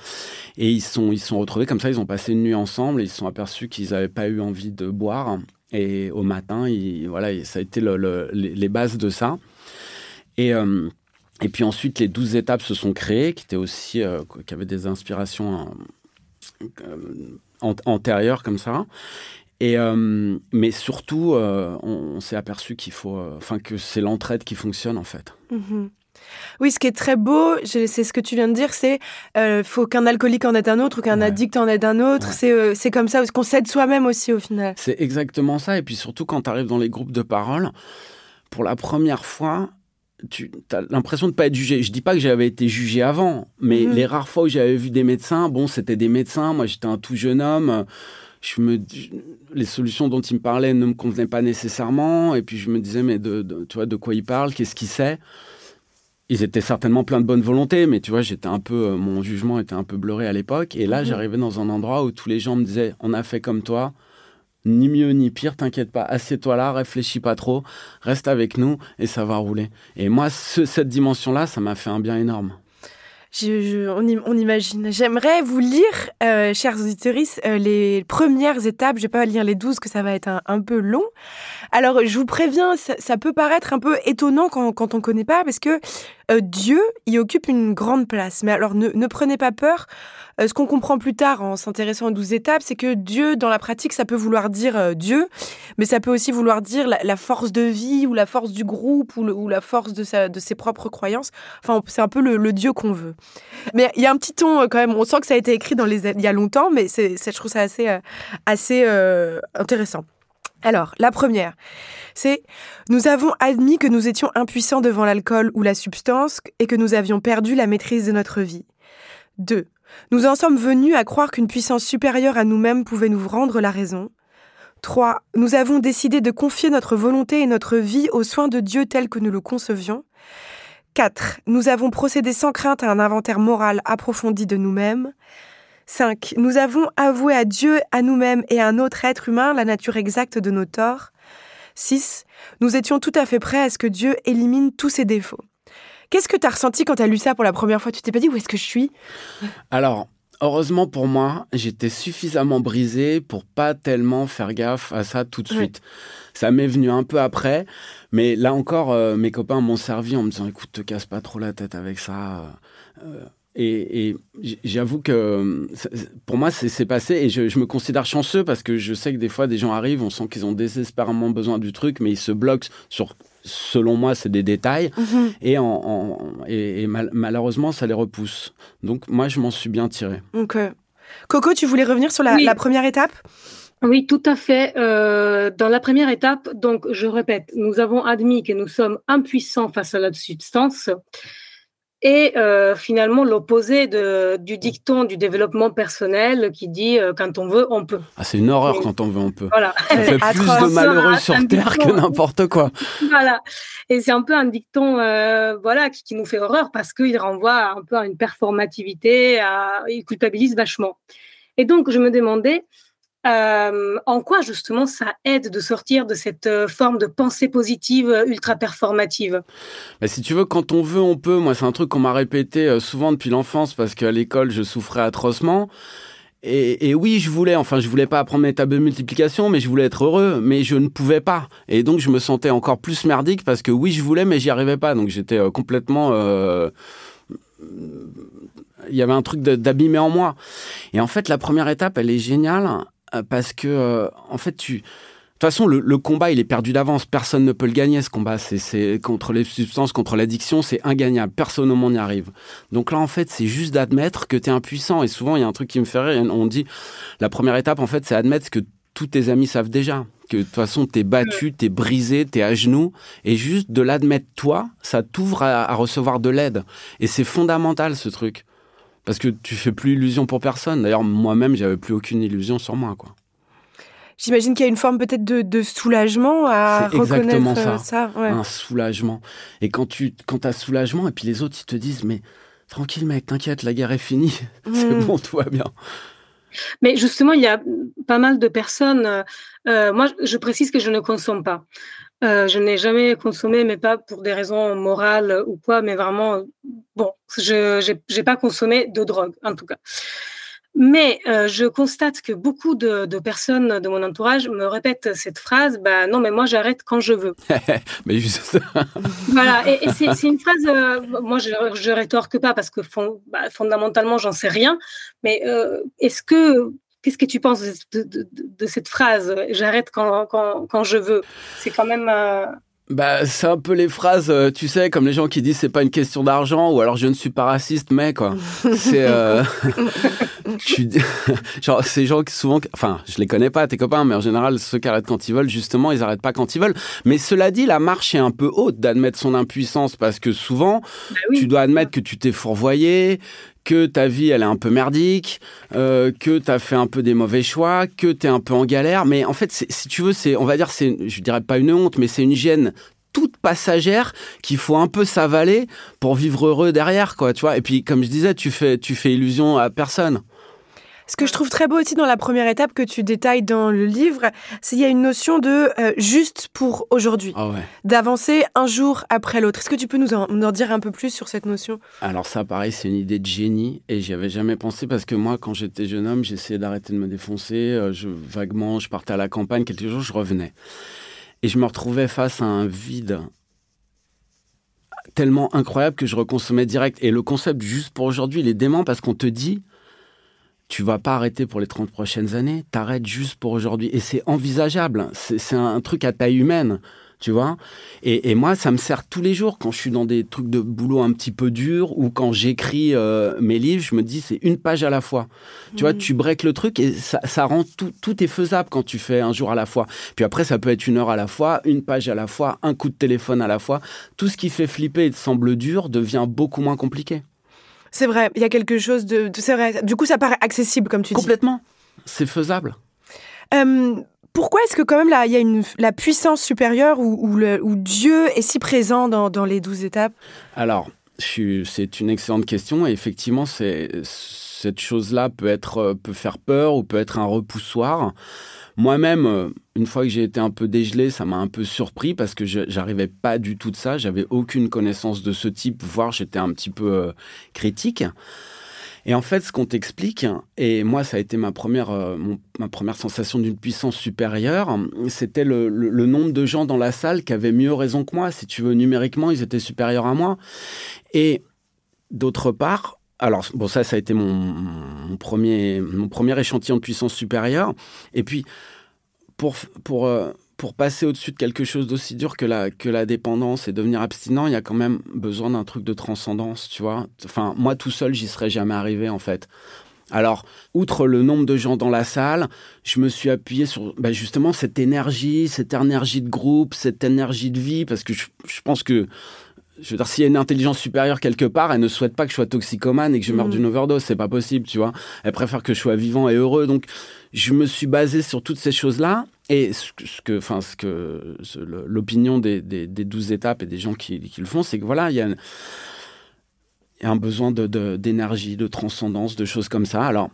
Et ils sont ils sont retrouvés comme ça, ils ont passé une nuit ensemble et ils se sont aperçus qu'ils n'avaient pas eu envie de boire. Et au matin, il, voilà, ça a été le, les, bases de ça. Et euh, et puis ensuite, les douze étapes se sont créées, qui étaient aussi, euh, qui avaient des inspirations euh, antérieures comme ça. Et euh, mais surtout, euh, on, on s'est aperçu qu'il faut, euh, enfin que c'est l'entraide qui fonctionne en fait.
Mmh. Oui, ce qui est très beau, c'est ce que tu viens de dire, c'est euh, faut qu'un alcoolique en aide un autre ou qu'un ouais. addict en aide un autre. Ouais. C'est c'est comme ça, qu'on s'aide soi-même aussi au final.
C'est exactement ça. Et puis surtout quand tu arrives dans les groupes de parole, pour la première fois, tu as l'impression de ne pas être jugé. Je dis pas que j'avais été jugé avant, mais mmh. les rares fois où j'avais vu des médecins, bon, c'était des médecins. Moi, j'étais un tout jeune homme. Je me, les solutions dont ils me parlaient ne me convenaient pas nécessairement. Et puis je me disais, mais de, de tu vois, de quoi il parle Qu'est-ce qu'il sait? Ils étaient certainement pleins de bonne volonté, mais tu vois, j'étais un peu, mon jugement était un peu bluré à l'époque. Et là, mmh. j'arrivais dans un endroit où tous les gens me disaient, on a fait comme toi ni mieux ni pire, t'inquiète pas, assieds-toi là, réfléchis pas trop, reste avec nous et ça va rouler. Et moi, ce, cette dimension-là, ça m'a fait un bien énorme.
On, imagine. J'aimerais vous lire, euh, chers auditeurs, les premières étapes. Je vais pas lire les douze, que ça va être un, peu long. Alors, je vous préviens, ça, peut paraître un peu étonnant quand, quand on connaît pas, parce que euh, Dieu y occupe une grande place. Mais alors, ne, ne prenez pas peur. Euh, ce qu'on comprend plus tard en s'intéressant aux douze étapes, c'est que Dieu, dans la pratique, ça peut vouloir dire euh, Dieu, mais ça peut aussi vouloir dire la, force de vie ou la force du groupe ou, la force de, ses propres croyances. Enfin, c'est un peu le, Dieu qu'on veut. Mais il y a un petit ton quand même. On sent que ça a été écrit dans les, il y a longtemps, mais je trouve ça assez, intéressant. Alors, la première, c'est nous avons admis que nous étions impuissants devant l'alcool ou la substance et que nous avions perdu la maîtrise de notre vie. 2. Nous en sommes venus à croire qu'une puissance supérieure à nous-mêmes pouvait nous rendre la raison. 3. Nous avons décidé de confier notre volonté et notre vie aux soins de Dieu tel que nous le concevions. 4. Nous avons procédé sans crainte à un inventaire moral approfondi de nous-mêmes. 5. Nous avons avoué à Dieu, à nous-mêmes et à un autre être humain la nature exacte de nos torts. 6. Nous étions tout à fait prêts à ce que Dieu élimine tous ses défauts. Qu'est-ce que tu as ressenti quand tu as lu ça pour la première fois? Tu t'es pas dit où est-ce que je suis?
Alors, heureusement pour moi, j'étais suffisamment brisé pour pas tellement faire gaffe à ça tout de suite. Oui. Ça m'est venu un peu après, mais là encore, euh, mes copains m'ont servi en me disant écoute, te casse pas trop la tête avec ça. Euh, et, et j'avoue que pour moi, c'est passé et je, je, me considère chanceux parce que je sais que des fois, des gens arrivent, on sent qu'ils ont désespérément besoin du truc, mais ils se bloquent sur selon moi, c'est des détails. Mmh. Et, en, en, et, et mal, malheureusement, ça les repousse. Donc, moi, je m'en suis bien tiré.
Okay. Coco, tu voulais revenir sur la, oui. la première étape?
Oui, tout à fait. Euh, dans la première étape, donc je répète, nous avons admis que nous sommes impuissants face à la substance et euh, finalement l'opposé du dicton du développement personnel qui dit euh, quand on veut, on peut.
Ah, c'est une horreur quand on veut, on peut. Voilà. Ça fait *laughs* plus de malheureux sur Terre dicton, que n'importe quoi.
Voilà. Et c'est un peu un dicton euh, voilà, qui, qui, nous fait horreur parce qu'il renvoie un peu à une performativité, à, il culpabilise vachement. Et donc, je me demandais, euh, en quoi justement ça aide de sortir de cette euh, forme de pensée positive euh, ultra performative?
Bah, Si tu veux, quand on veut, on peut. Moi, c'est un truc qu'on m'a répété souvent depuis l'enfance parce qu'à l'école, je souffrais atrocement. Et, oui, je voulais, enfin, je voulais pas apprendre mes tables de multiplication, mais je voulais être heureux, mais je ne pouvais pas. Et donc, je me sentais encore plus merdique parce que oui, je voulais, mais j'y arrivais pas. Donc, j'étais complètement. Il y avait un truc d'abîmé en moi. Et en fait, la première étape, elle est géniale parce que, euh, en fait, tu. De toute façon, le, le, combat, il est perdu d'avance. Personne ne peut le gagner, ce combat. C'est contre les substances, contre l'addiction, c'est ingagnable. Personne au monde n'y arrive. Donc là, en fait, c'est juste d'admettre que tu es impuissant. Et souvent, il y a un truc qui me fait rire. On dit, la première étape, en fait, c'est admettre que tous tes amis savent déjà que de toute façon, t'es battu, t'es brisé, t'es à genoux, et juste de l'admettre toi, ça t'ouvre à, recevoir de l'aide. Et c'est fondamental ce truc, parce que tu fais plus illusion pour personne. D'ailleurs, moi-même, j'avais plus aucune illusion sur moi, quoi.
J'imagine qu'il y a une forme peut-être de, soulagement à reconnaître ça. ça
Un soulagement. Et quand tu quand as soulagement, et puis les autres, ils te disent, mais tranquille mec, t'inquiète, la guerre est finie, *laughs* c'est mm. bon, tout va bien.
Mais justement, il y a pas mal de personnes. Euh, euh, moi, je précise que je ne consomme pas. Euh, je n'ai jamais consommé, mais pas pour des raisons morales ou quoi, mais vraiment, bon, je n'ai pas consommé de drogue, en tout cas. Mais euh, je constate que beaucoup de, personnes de mon entourage me répètent cette phrase bah, Non, mais moi, j'arrête quand je veux. *laughs*
mais juste *laughs*
Voilà, et, c'est une phrase, euh, moi, je, je rétorque pas parce que bah, fondamentalement, j'en sais rien. Mais euh, est-ce que. Qu'est-ce que tu penses de, cette phrase J'arrête quand, quand, quand, je veux? C'est quand même.
Bah, c'est un peu les phrases, euh, tu sais, comme les gens qui disent c'est pas une question d'argent ou alors je ne suis pas raciste, mais quoi. *laughs* c'est euh, *laughs* *laughs* genre ces gens qui souvent, enfin, je les connais pas tes copains, mais en général ceux qui arrêtent quand ils veulent, justement, ils arrêtent pas quand ils veulent. Mais cela dit, la marche est un peu haute d'admettre son impuissance parce que souvent, bah tu dois admettre que tu t'es fourvoyé, que ta vie elle est un peu merdique, euh, que tu as fait un peu des mauvais choix, que tu es un peu en galère. Mais en fait, si tu veux, c'est, on va dire, c'est, je dirais pas une honte, mais c'est une gêne toute passagère qu'il faut un peu s'avaler pour vivre heureux derrière, quoi, tu vois. Et puis, comme je disais, tu fais, tu fais illusion à personne.
Ce que je trouve très beau aussi dans la première étape que tu détailles dans le livre, c'est qu'il y a une notion de euh, juste pour aujourd'hui,
ah
d'avancer un jour après l'autre. Est-ce que tu peux nous en, dire un peu plus sur cette notion?
Alors ça, pareil, c'est une idée de génie et j'y avais jamais pensé parce que moi, quand j'étais jeune homme, j'essayais d'arrêter de me défoncer. Euh, je, vaguement, je partais à la campagne, quelques jours, je revenais. Et je me retrouvais face à un vide tellement incroyable que je reconsommais direct. Et le concept juste pour aujourd'hui, il est dément parce qu'on te dit tu vas pas arrêter pour les 30 prochaines années, t'arrêtes juste pour aujourd'hui. Et c'est envisageable, c'est un truc à taille humaine, tu vois. Et, moi, ça me sert tous les jours quand je suis dans des trucs de boulot un petit peu durs ou quand j'écris euh, mes livres, je me dis c'est une page à la fois. Tu vois, mmh. tu breaks le truc et ça, ça rend tout, tout est faisable quand tu fais un jour à la fois. Puis après, ça peut être une heure à la fois, une page à la fois, un coup de téléphone à la fois. Tout ce qui fait flipper et te semble dur devient beaucoup moins compliqué.
C'est vrai, il y a quelque chose de. C'est vrai. Du coup, ça paraît accessible, comme tu
dis. Complètement. C'est faisable.
pourquoi est-ce que, quand même, là, il y a une, la puissance supérieure où, Dieu est si présent dans, les douze étapes?
Alors, c'est une excellente question. Et effectivement, cette chose-là peut, être, peut faire peur ou peut être un repoussoir. Moi-même, euh, une fois que j'ai été un peu dégelé, ça m'a un peu surpris parce que j'arrivais pas du tout de ça. J'avais aucune connaissance de ce type, voire j'étais un petit peu euh, critique. Et en fait, ce qu'on t'explique, et moi, ça a été ma première, euh, ma première sensation d'une puissance supérieure, c'était le, nombre de gens dans la salle qui avaient mieux raison que moi. Si tu veux, numériquement, ils étaient supérieurs à moi. Et d'autre part, alors, bon, ça, ça a été mon, premier, mon premier échantillon de puissance supérieure. Et puis, pour, pour, euh, pour passer au-dessus de quelque chose d'aussi dur que la, que la dépendance et devenir abstinent, il y a quand même besoin d'un truc de transcendance, tu vois. Enfin, moi, tout seul, j'y serais jamais arrivé, en fait. Alors, outre le nombre de gens dans la salle, je me suis appuyé sur bah, justement cette énergie, cette énergie de groupe, cette énergie de vie, parce que je pense que je veux dire, s'il y a une intelligence supérieure quelque part, elle ne souhaite pas que je sois toxicomane et que je meure mm. d'une overdose. C'est pas possible, tu vois. Elle préfère que je sois vivant et heureux. Donc, je me suis basé sur toutes ces choses-là. Et ce que, enfin, ce que, l'opinion des, des, douze étapes et des gens qui, qui le font, c'est que voilà, il y a, un besoin d'énergie, de, de transcendance, de choses comme ça. Alors,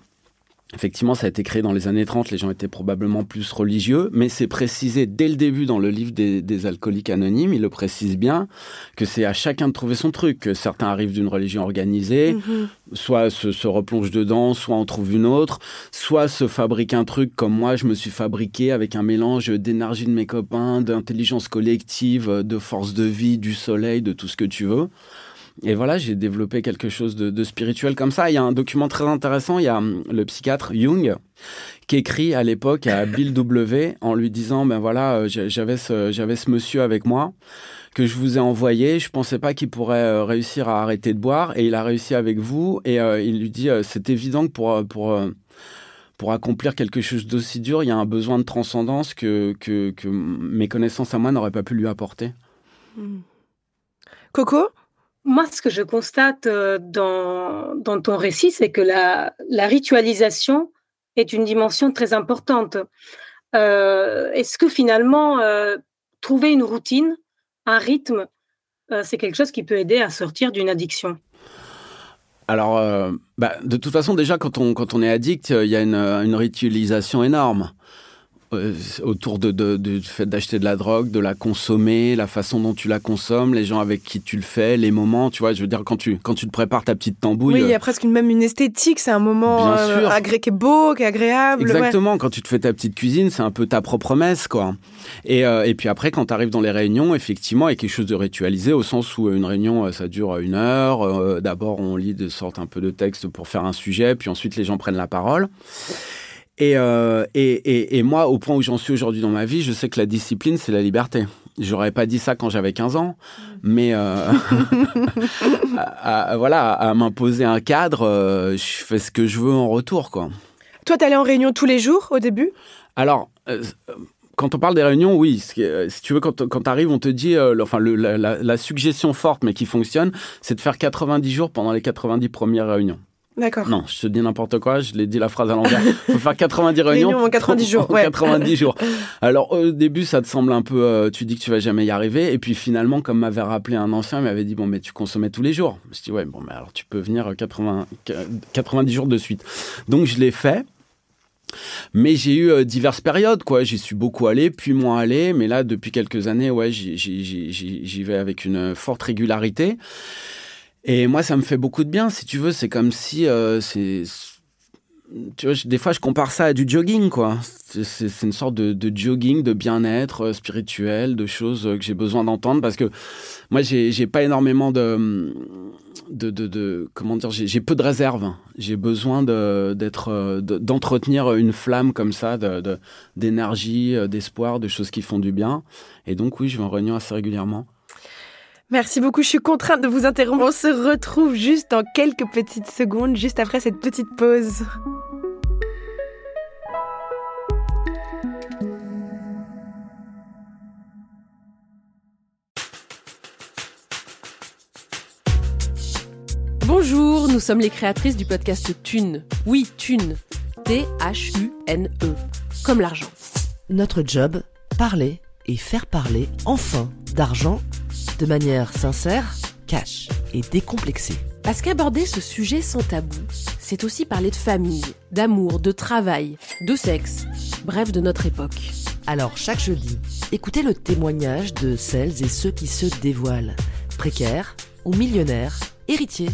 Effectivement, ça a été créé dans les années 30, les gens étaient probablement plus religieux, mais c'est précisé dès le début dans le livre des, alcooliques anonymes, il le précise bien, que c'est à chacun de trouver son truc, que certains arrivent d'une religion organisée, mhm. soit se, se replongent dedans, soit en trouvent une autre, soit se fabriquent un truc comme moi, je me suis fabriqué avec un mélange d'énergie de mes copains, d'intelligence collective, de force de vie, du soleil, de tout ce que tu veux. Et voilà, j'ai développé quelque chose de, spirituel comme ça. Il y a un document très intéressant, il y a hum, le psychiatre Jung qui écrit à l'époque à Bill W en lui disant, ben voilà, euh, j'avais ce, j'avais ce monsieur avec moi que je vous ai envoyé. Je pensais pas qu'il pourrait euh, réussir à arrêter de boire et il a réussi avec vous. Et euh, il lui dit, c'est évident que pour, pour, pour accomplir quelque chose d'aussi dur, il y a un besoin de transcendance que, que, mes connaissances à moi n'auraient pas pu lui apporter.
Hmm. Coco?
Moi, ce que je constate euh, dans, ton récit, c'est que la, ritualisation est une dimension très importante. Euh, est-ce que finalement, euh, trouver une routine, un rythme, c'est quelque chose qui peut aider à sortir d'une addiction?
Alors, bah, de toute façon, déjà, quand on, est addict, il y a une ritualisation énorme. Euh, autour de, du fait d'acheter de la drogue, de la consommer, la façon dont tu la consommes, les gens avec qui tu le fais, les moments, tu vois, je veux dire, quand tu, quand tu te prépares ta petite tambouille.
Oui, il y a presque une, même une esthétique, c'est un moment euh, qui est beau, qui est agréable.
Exactement, quand tu te fais ta petite cuisine, c'est un peu ta propre messe, quoi. Et, euh, et puis après, quand tu arrives dans les réunions, effectivement, il y a quelque chose de ritualisé, au sens où une réunion, ça dure une heure. D'abord, on lit de sorte un peu de texte pour faire un sujet, puis ensuite, les gens prennent la parole. Euh, et, et, et, moi, au point où j'en suis aujourd'hui dans ma vie, je sais que la discipline, c'est la liberté. J'aurais pas dit ça quand j'avais 15 ans, mais euh, *laughs* à, voilà, à m'imposer un cadre, euh, je fais ce que je veux en retour, quoi.
Toi, t'allais en réunion tous les jours au début?
Alors, quand on parle des réunions, oui. Si tu veux, quand, quand tu arrives, on te dit, enfin, le, la, la, suggestion forte, mais qui fonctionne, c'est de faire 90 jours pendant les 90 premières réunions.
D'accord.
Non, je te dis n'importe quoi, je l'ai dit la phrase à l'envers. Il *laughs* faut faire 90 réunions.
en 90 jours. *laughs* Ouais.
90 jours. *laughs* Alors au début, ça te semble un peu, euh, tu dis que tu vas jamais y arriver. Et puis finalement, comme m'avait rappelé un ancien, il m'avait dit, bon, mais tu consommais tous les jours. Je me suis dit, ouais, bon, mais alors tu peux venir 80, 90 jours de suite. Donc je l'ai fait. Mais j'ai eu euh, diverses périodes, quoi. J'y suis beaucoup allé, puis moins allé. Mais là, depuis quelques années, ouais, j'y vais avec une forte régularité. Et moi, ça me fait beaucoup de bien, si tu veux. C'est comme si euh, tu vois, des fois, je compare ça à du jogging, quoi. C'est une sorte de, de jogging, de bien-être euh, spirituel, de choses euh, que j'ai besoin d'entendre parce que moi, j'ai pas énormément de, de, de, de comment dire, j'ai peu de réserve. J'ai besoin d'être, d'entretenir une flamme comme ça, d'énergie, d'espoir, de choses qui font du bien. Et donc, oui, je vais en réunion assez régulièrement.
Merci beaucoup, je suis contrainte de vous interrompre. On se retrouve juste dans quelques petites secondes, juste après cette petite pause.
Bonjour, nous sommes les créatrices du podcast Thune. Oui, Thune. T-H-U-N-E. Comme l'argent.
Notre job, parler et faire parler enfin d'argent de manière sincère, cash et décomplexée.
Parce qu'aborder ce sujet sans tabou, c'est aussi parler de famille, d'amour, de travail, de sexe, bref de notre époque.
Alors chaque jeudi, écoutez le témoignage de celles et ceux qui se dévoilent, précaires ou millionnaires, héritiers,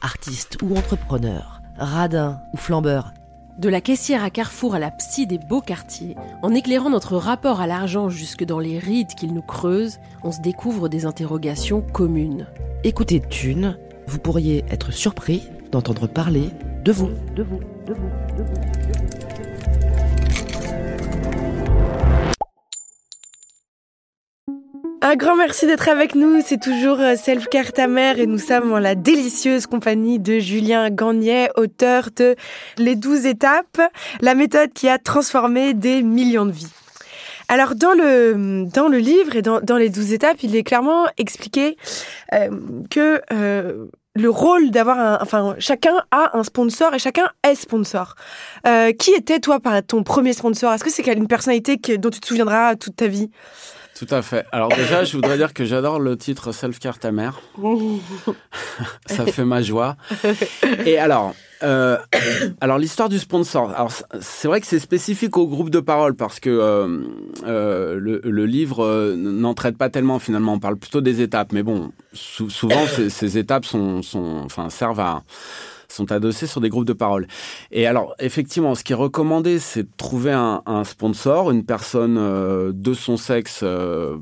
artistes ou entrepreneurs, radins ou flambeurs,
de la caissière à Carrefour à la psy des beaux quartiers, en éclairant notre rapport à l'argent jusque dans les rides qu'il nous creuse, on se découvre des interrogations communes.
Écoutez Thune, vous pourriez être surpris d'entendre parler de vous, de vous, de vous, de vous.
Un grand merci d'être avec nous. C'est toujours euh, Self Care ta mère et nous sommes en la délicieuse compagnie de Julien Gagnet, auteur de Les 12 étapes, la méthode qui a transformé des millions de vies. Alors dans le dans le livre et dans, dans les 12 étapes, il est clairement expliqué euh, que euh, le rôle d'avoir un, enfin, chacun a un sponsor et chacun est sponsor. qui était toi par ton premier sponsor? Est-ce que c'est une personnalité dont tu te souviendras toute ta vie?
Tout à fait. Alors déjà, je voudrais dire que j'adore le titre Self Care ta mère. *laughs* Ça fait ma joie. Et alors, euh, alors l'histoire du sponsor. Alors c'est vrai que c'est spécifique au groupe de parole parce que euh, euh, le, livre n'en traite pas tellement finalement. On parle plutôt des étapes, mais bon, souvent ces, ces, étapes sont, sont, enfin, servent à sont adossés sur des groupes de parole. Et alors, effectivement, ce qui est recommandé, c'est de trouver un, sponsor, une personne euh, de son sexe, euh,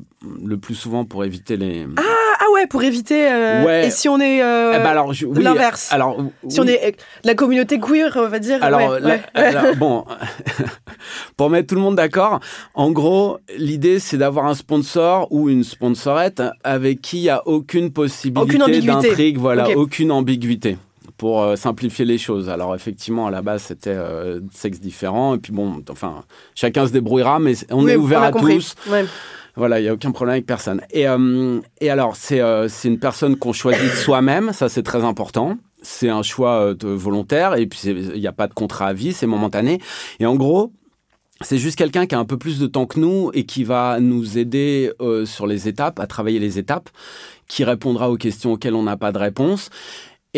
le plus souvent pour éviter les...
Ah, ah ouais, pour éviter... Euh, et si on est eh ben alors, l'inverse. alors, Si on est la communauté queer, on va dire...
Alors, bon, *laughs* pour mettre tout le monde d'accord, en gros, l'idée, c'est d'avoir un sponsor ou une sponsorette avec qui il n'y a aucune possibilité d'intrigue, voilà, aucune ambiguïté pour euh, simplifier les choses. Alors effectivement, à la base, c'était euh, sexe différent. Et puis bon, enfin, chacun se débrouillera, mais on
Oui,
est ouvert
a
à
compris.
tous.
Ouais.
Voilà, il n'y a aucun problème avec personne. Et, euh, et alors, c'est une personne qu'on choisit soi-même, ça c'est très important. C'est un choix de- volontaire et puis il n'y a pas de contrat à vie, c'est momentané. Et en gros, c'est juste quelqu'un qui a un peu plus de temps que nous et qui va nous aider euh, sur les étapes, à travailler les étapes, qui répondra aux questions auxquelles on n'a pas de réponse.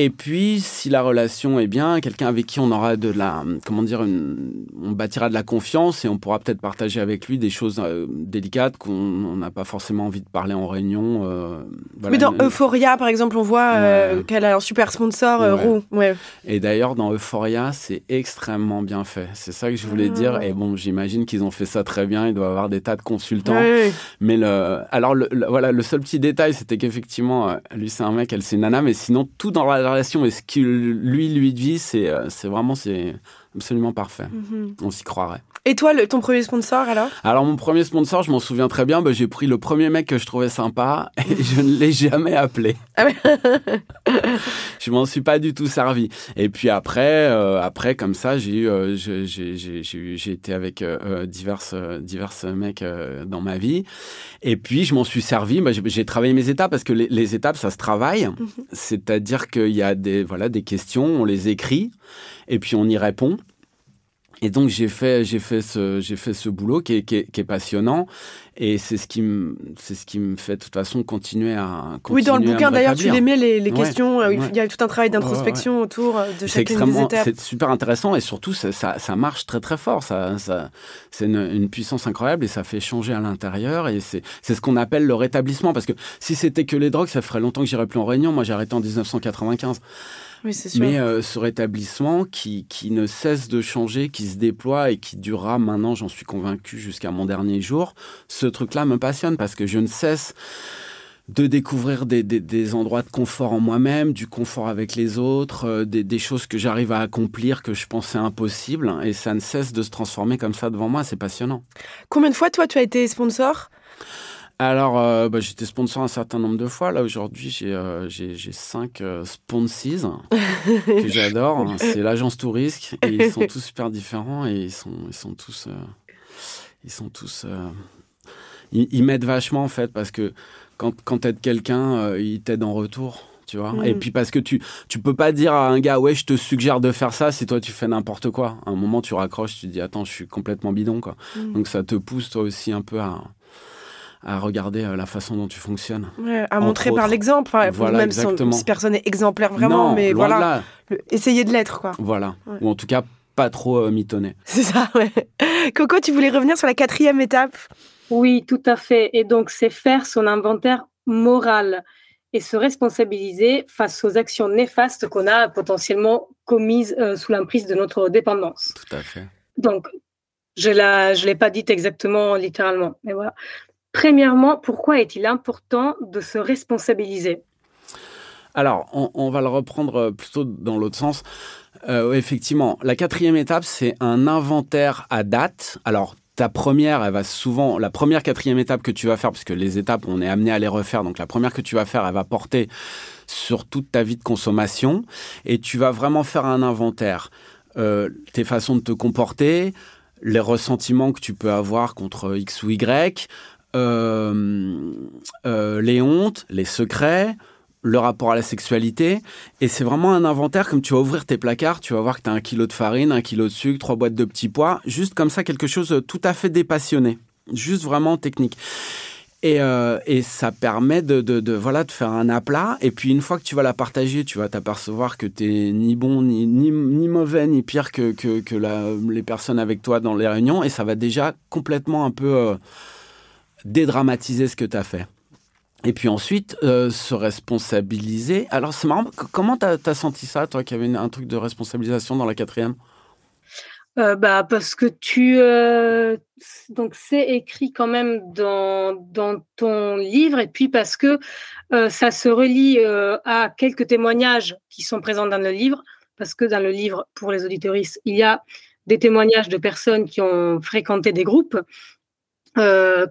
Et puis, si la relation est bien, quelqu'un avec qui on aura de la, comment dire, une- on bâtira de la confiance et on pourra peut-être partager avec lui des choses euh, délicates qu'on on n'a pas forcément envie de parler en réunion. euh, voilà.
Mais dans Euphoria, par exemple, on voit euh, qu'elle a un super sponsor,
Ouais.
Roux. Ouais.
Et d'ailleurs, dans Euphoria, c'est extrêmement bien fait. C'est ça que je voulais
Ah.
dire. Et bon, j'imagine qu'ils ont fait ça très bien. Il doit y avoir des tas de consultants.
Ouais.
Mais le, alors, le, le- voilà, le seul petit détail, c'était qu'effectivement, lui, c'est un mec, elle, c'est une nana. Mais sinon, tout dans la relation et ce qu'il lui, lui c'est euh, c'est vraiment, c'est absolument parfait.
Mhm.
On s'y croirait.
Et toi, le- ton premier sponsor, alors?
Alors, mon premier sponsor, je m'en souviens très bien. bah, J'ai pris le premier mec que je trouvais sympa *laughs* et je ne l'ai jamais appelé.
Ah ouais. *laughs*
je m'en suis pas du tout servi. Et puis après, euh, après comme ça, j'ai eu, euh, j'ai été avec euh, euh, divers, euh, divers mecs dans ma vie. Et puis, je m'en suis servi. Bah, j'ai- travaillé mes étapes parce que les, les étapes, ça se travaille. C'est-à-dire qu'il y a des, voilà, des questions, on les écrit et puis on y répond. Et donc j'ai fait j'ai fait ce j'ai fait ce boulot qui est, qui est, qui est passionnant et c'est ce qui me c'est ce qui me fait de toute façon continuer à
Oui, dans le bouquin, d'ailleurs, tu les mets, les, les
Ouais,
questions. euh, il y a tout un travail
ouais,
d'introspection autour euh, de chacune des étapes.
c'est super intéressant et surtout ça, ça, ça marche très très fort ça, ça c'est une, une puissance incroyable et ça fait changer à l'intérieur et c'est c'est ce qu'on appelle le rétablissement parce que si c'était que les drogues ça ferait longtemps que j'irais plus en réunion moi j'ai arrêté en 1995
Oui, c'est sûr.
mais euh, ce rétablissement qui, qui ne cesse de changer, qui se déploie et qui durera maintenant, j'en suis convaincu, jusqu'à mon dernier jour, ce truc-là me passionne parce que je ne cesse de découvrir des, des- des endroits de confort en moi-même, du confort avec les autres, euh, des, des choses que j'arrive à accomplir que je pensais impossibles et ça ne cesse de se transformer comme ça devant moi, c'est passionnant.
Combien de fois, toi, tu as été sponsor?
Alors, euh, bah, j'étais sponsor un certain nombre de fois. Là, aujourd'hui, j'ai euh, j'ai- j'ai cinq euh, sponsors *laughs* que j'adore. hein. C'est l'agence Tourisque. Et ils sont tous super différents et ils sont, ils sont tous. ils sont tous. Ils ils m'aident vachement, en fait, parce que quand, quand t'aides quelqu'un, euh, il t'aide en retour. Tu vois
Mm.
Et puis parce que tu tu peux pas dire à un gars ouais je te suggère de faire ça si toi tu fais n'importe quoi. À un moment tu raccroches, tu te dis attends je suis complètement bidon quoi.
Mm.
Donc ça te pousse toi aussi un peu à à regarder euh, la façon dont tu fonctionnes.
Ouais, À
Entre
montrer par l'exemple. Enfin,
Voilà,
même
exactement.
si personne est exemplaire vraiment,
non,
mais
de
voilà, le- essayer de l'être, quoi.
Voilà.
Ouais.
Ou en tout cas, pas trop euh, mitonner.
C'est ça, ouais. Coco, tu voulais revenir sur la quatrième étape?
Oui, tout à fait. Et donc, c'est faire son inventaire moral et se responsabiliser face aux actions néfastes qu'on a potentiellement commises euh, sous l'emprise de notre dépendance.
Tout à fait.
Donc, je ne l'ai pas dit exactement, littéralement. Mais voilà. Premièrement, pourquoi est-il important de se responsabiliser?
Alors, on, on va le reprendre plutôt dans l'autre sens. Euh, effectivement, la quatrième étape, c'est un inventaire à date. Alors, ta première, elle va souvent, la première quatrième étape que tu vas faire, parce que les étapes, on est amené à les refaire. Donc, la première que tu vas faire, elle va porter sur toute ta vie de consommation. Et tu vas vraiment faire un inventaire. Euh, tes façons de te comporter, les ressentiments que tu peux avoir contre X ou Y, euh, euh, les hontes, les secrets, le rapport à la sexualité. Et c'est vraiment un inventaire, comme tu vas ouvrir tes placards, tu vas voir que tu as un kilo de farine, un kilo de sucre, trois boîtes de petits pois, juste comme ça, quelque chose de tout à fait dépassionné, juste vraiment technique. Et, euh, et ça permet de, de, de, voilà, de faire un aplat. Et puis une fois que tu vas la partager, tu vas t'apercevoir que tu es ni bon, ni, ni, mauvais, ni pire que, que, les personnes avec toi dans les réunions. Et ça va déjà complètement un peu euh, dédramatiser ce que tu as fait. Et puis ensuite, euh, se responsabiliser. Alors c'est marrant, comment tu as, senti ça, toi, qu'il y avait un truc de responsabilisation dans la quatrième?
Euh, bah, parce que tu euh, donc c'est écrit quand même dans, dans ton livre et puis parce que ça se relie à quelques témoignages qui sont présents dans le livre parce que dans le livre pour les auditoristes il y a des témoignages de personnes qui ont fréquenté des groupes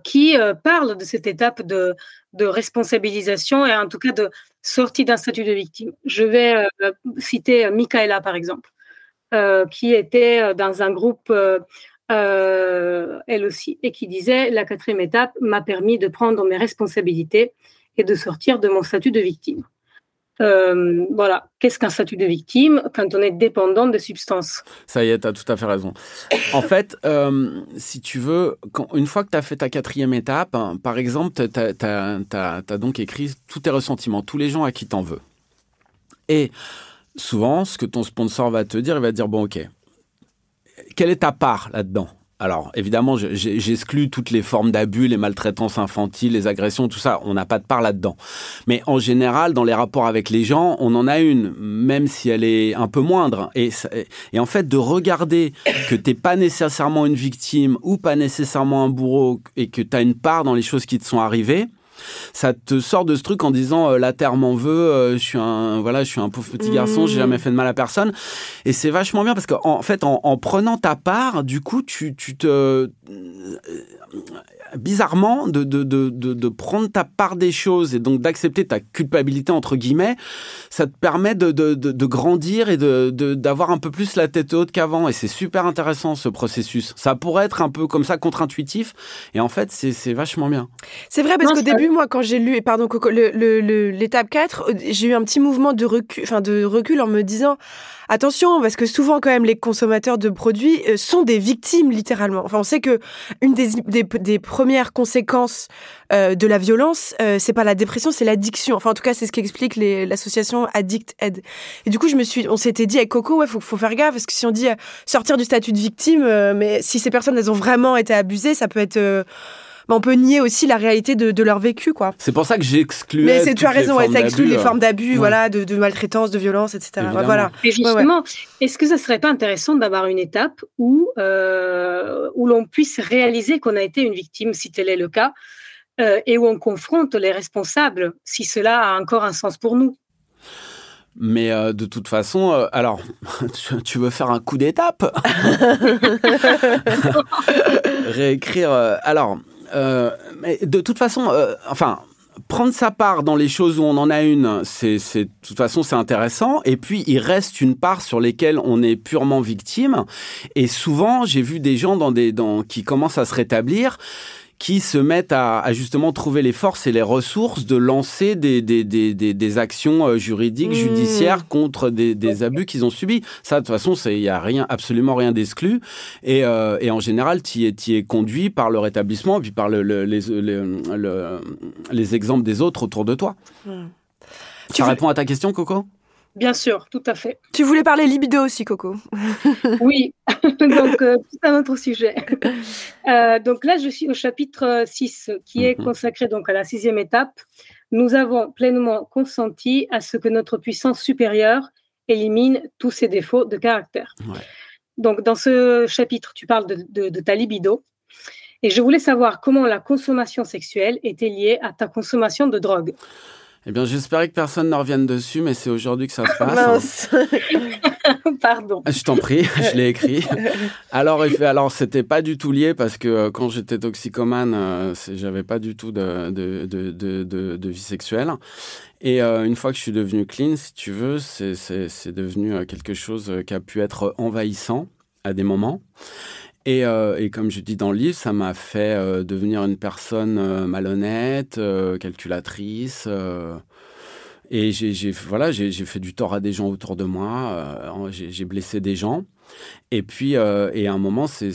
qui parle de cette étape de, responsabilisation et en tout cas de sortie d'un statut de victime. Je vais citer Michaela, par exemple, qui était dans un groupe euh, elle aussi, et qui disait la quatrième étape m'a permis de prendre mes responsabilités et de sortir de mon statut de victime. Euh, voilà, qu'est-ce qu'un statut de victime quand on est dépendant de substances?
Ça y est, tu as tout à fait raison. En fait, euh, si tu veux, quand, une fois que tu as fait ta quatrième étape, hein, par exemple, tu as, donc écrit tous tes ressentiments, tous les gens à qui t'en veux. Et souvent, ce que ton sponsor va te dire, il va te dire, bon, ok, quelle est ta part là-dedans? Alors, évidemment, j'exclus toutes les formes d'abus, les maltraitances infantiles, les agressions, tout ça. On n'a pas de part là-dedans. Mais en général, dans les rapports avec les gens, on en a une, même si elle est un peu moindre. Et, en fait, de regarder que t'es pas nécessairement une victime ou pas nécessairement un bourreau et que tu as une part dans les choses qui te sont arrivées, ça te sort de ce truc en disant euh, la terre m'en veut, euh, je suis un voilà, je suis un pauvre petit garçon, j'ai mmh. jamais fait de mal à personne. Et c'est vachement bien parce qu'en en fait, en, en, prenant ta part, du coup, tu, tu te bizarrement, de, de, de, de, prendre ta part des choses et donc d'accepter ta culpabilité, entre guillemets, ça te permet de, de, grandir et d'avoir un peu plus la tête haute qu'avant. Et c'est super intéressant ce processus. Ça pourrait être un peu comme ça contre-intuitif. Et en fait, c'est vachement bien.
C'est vrai parce qu'au début, moi, quand j'ai lu, et pardon, l'étape 4, j'ai eu un petit mouvement de recul, enfin, de recul en me disant attention, parce que souvent quand même les consommateurs de produits euh, sont des victimes littéralement. Enfin, on sait que une des, des, premières conséquences euh, de la violence, euh, c'est pas la dépression, c'est l'addiction. Enfin, en tout cas, c'est ce qu'explique l'association Addict Aid. Et du coup, je me suis, on s'était dit avec Coco, ouais, faut, faut faire gaffe, parce que si on dit sortir du statut de victime, mais si ces personnes elles ont vraiment été abusées, ça peut être on peut nier aussi la réalité de, leur vécu, quoi.
C'est pour ça que j'ai exclu.
Mais tu as raison, ça exclut les formes d'abus, voilà, de, maltraitance, de violence, etc. Voilà.
Et justement, est-ce que ça serait pas intéressant d'avoir une étape où euh, où l'on puisse réaliser qu'on a été une victime, si tel est le cas, euh, et où on confronte les responsables, si cela a encore un sens pour nous?
Mais euh, de toute façon, alors, *laughs* tu, veux faire un coup d'étape? *laughs* *laughs* Réécrire. alors, euh, mais de toute façon, euh, enfin, prendre sa part dans les choses où on en a une, c'est, de toute façon, c'est intéressant. Et puis, il reste une part sur lesquelles on est purement victime. Et souvent, j'ai vu des gens dans des, dans, qui commencent à se rétablir qui se mettent à, justement trouver les forces et les ressources de lancer des, des, des, des actions euh, juridiques, mmh. judiciaires contre des, abus qu'ils ont subis. Ça, de toute façon, il n'y a rien, absolument rien d'exclu. Et, euh, et, en général, tu es, es, conduit par le rétablissement et puis par le, les, les, exemples des autres autour de toi. Mmh. Ça réponds à ta question, Coco?
Bien sûr, tout à fait.
Tu voulais parler libido aussi, Coco. *laughs*
oui, *laughs* donc euh, c'est un autre sujet. *laughs* Euh, donc là, je suis au chapitre 6, qui est mhm. consacré donc à la sixième étape. Nous avons pleinement consenti à ce que notre puissance supérieure élimine tous ses défauts de caractère. Donc dans ce chapitre, tu parles de, de ta libido. Et je voulais savoir comment la consommation sexuelle était liée à ta consommation de drogue.
Eh bien, j'espérais que personne ne revienne dessus, mais c'est aujourd'hui que ça se passe. *laughs*
Pardon.
Je t'en prie, *laughs* je l'ai écrit. *laughs* Alors, alors c'était pas du tout lié parce que euh, quand j'étais toxicomane, euh, j'avais pas du tout de, de, de, de, vie sexuelle. Et euh, une fois que je suis devenu clean, si tu veux, c'est devenu quelque chose qui a pu être envahissant à des moments. Euh, et, comme je dis dans le livre, ça m'a fait euh, devenir une personne euh, malhonnête, calculatrice. et j'ai voilà, j'ai fait du tort à des gens autour de moi. j'ai blessé des gens. Et puis, et à un moment, c'est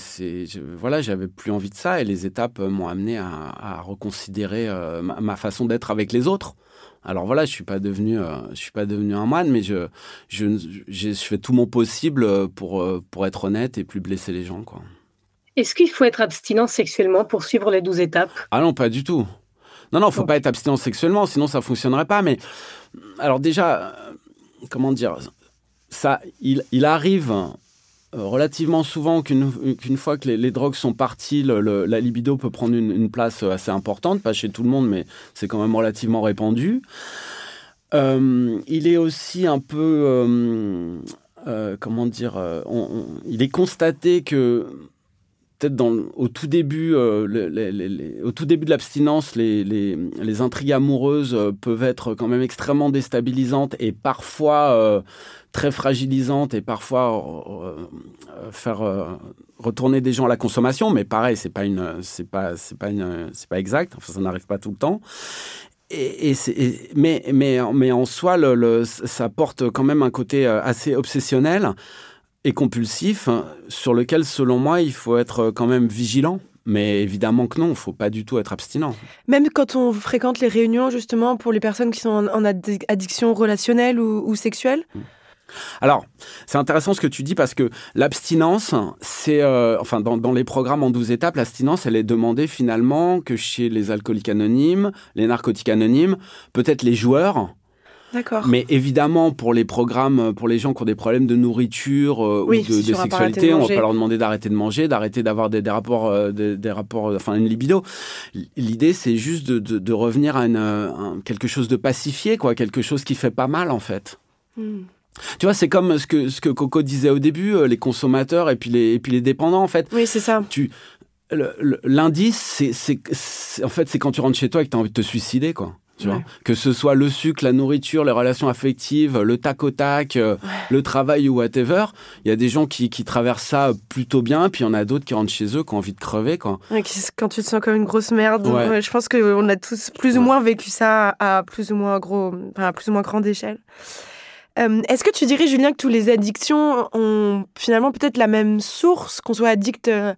voilà, j'avais plus envie de ça. Et les étapes m'ont amené à, reconsidérer ma, façon d'être avec les autres. Alors voilà, je suis pas devenu, je suis pas devenu un moine, mais je, je, je, fais tout mon possible pour, pour être honnête et plus blesser les gens, quoi.
Est-ce qu'il faut être abstinent sexuellement pour suivre les douze étapes?
Ah non, pas du tout. Non, non, faut pas être abstinent sexuellement, sinon ça fonctionnerait pas. Mais alors déjà, euh, comment dire, ça, il, arrive euh, relativement souvent qu'une fois que les, drogues sont parties, la libido peut prendre une, place assez importante, pas chez tout le monde, mais c'est quand même relativement répandu. Euh, il est aussi un peu, comment dire, il est constaté que peut-être au tout début, euh, au tout début de l'abstinence, les, intrigues amoureuses euh, peuvent être quand même extrêmement déstabilisantes et parfois euh, très fragilisantes et parfois faire retourner des gens à la consommation. Mais pareil, c'est pas une, c'est pas, c'est pas c'est pas exact. Enfin, ça n'arrive pas tout le temps. Et, et, mais, mais, mais en soi, le, ça porte quand même un côté assez obsessionnel et compulsif sur lequel, selon moi, il faut être quand même vigilant. Mais évidemment que non, il ne faut pas du tout être abstinent.
Même quand on fréquente les réunions, justement, pour les personnes qui sont en, addiction relationnelle ou, sexuelle? Mmh.
alors, c'est intéressant ce que tu dis parce que l'abstinence, c'est, euh, enfin, dans, dans, les programmes en 12 étapes, l'abstinence, elle est demandée finalement que chez les alcooliques anonymes, les narcotiques anonymes, peut-être les joueurs, mais évidemment, pour les programmes, pour les gens qui ont des problèmes de nourriture euh, ou de, sexualité, on ne va pas leur demander d'arrêter de manger, d'arrêter d'avoir des, rapports, euh, des, rapports, euh, enfin une libido. L'idée, c'est juste de, revenir à quelque chose de pacifié, quoi, quelque chose qui fait pas mal en fait. Hmm. Tu vois, c'est comme ce que, ce que Coco disait au début, les consommateurs et puis les, et puis les dépendants, en fait.
Oui, c'est ça.
Tu, L'indice, c'est en fait, c'est quand tu rentres chez toi et que tu as envie de te suicider, quoi. Que ce soit le sucre, la nourriture, les relations affectives, le tac au tac, euh, le travail ou whatever. Il y a des gens qui, traversent ça plutôt bien, puis il y en a d'autres qui rentrent chez eux, qui ont envie de crever. Quoi.
quand tu te sens comme une grosse merde. je pense qu'on a tous plus ou moins vécu ça à plus ou moins gros, à plus ou moins grande échelle. Euh, est-ce que tu dirais, Julien, que tous les addictions ont finalement peut-être la même source, qu'on soit addict euh,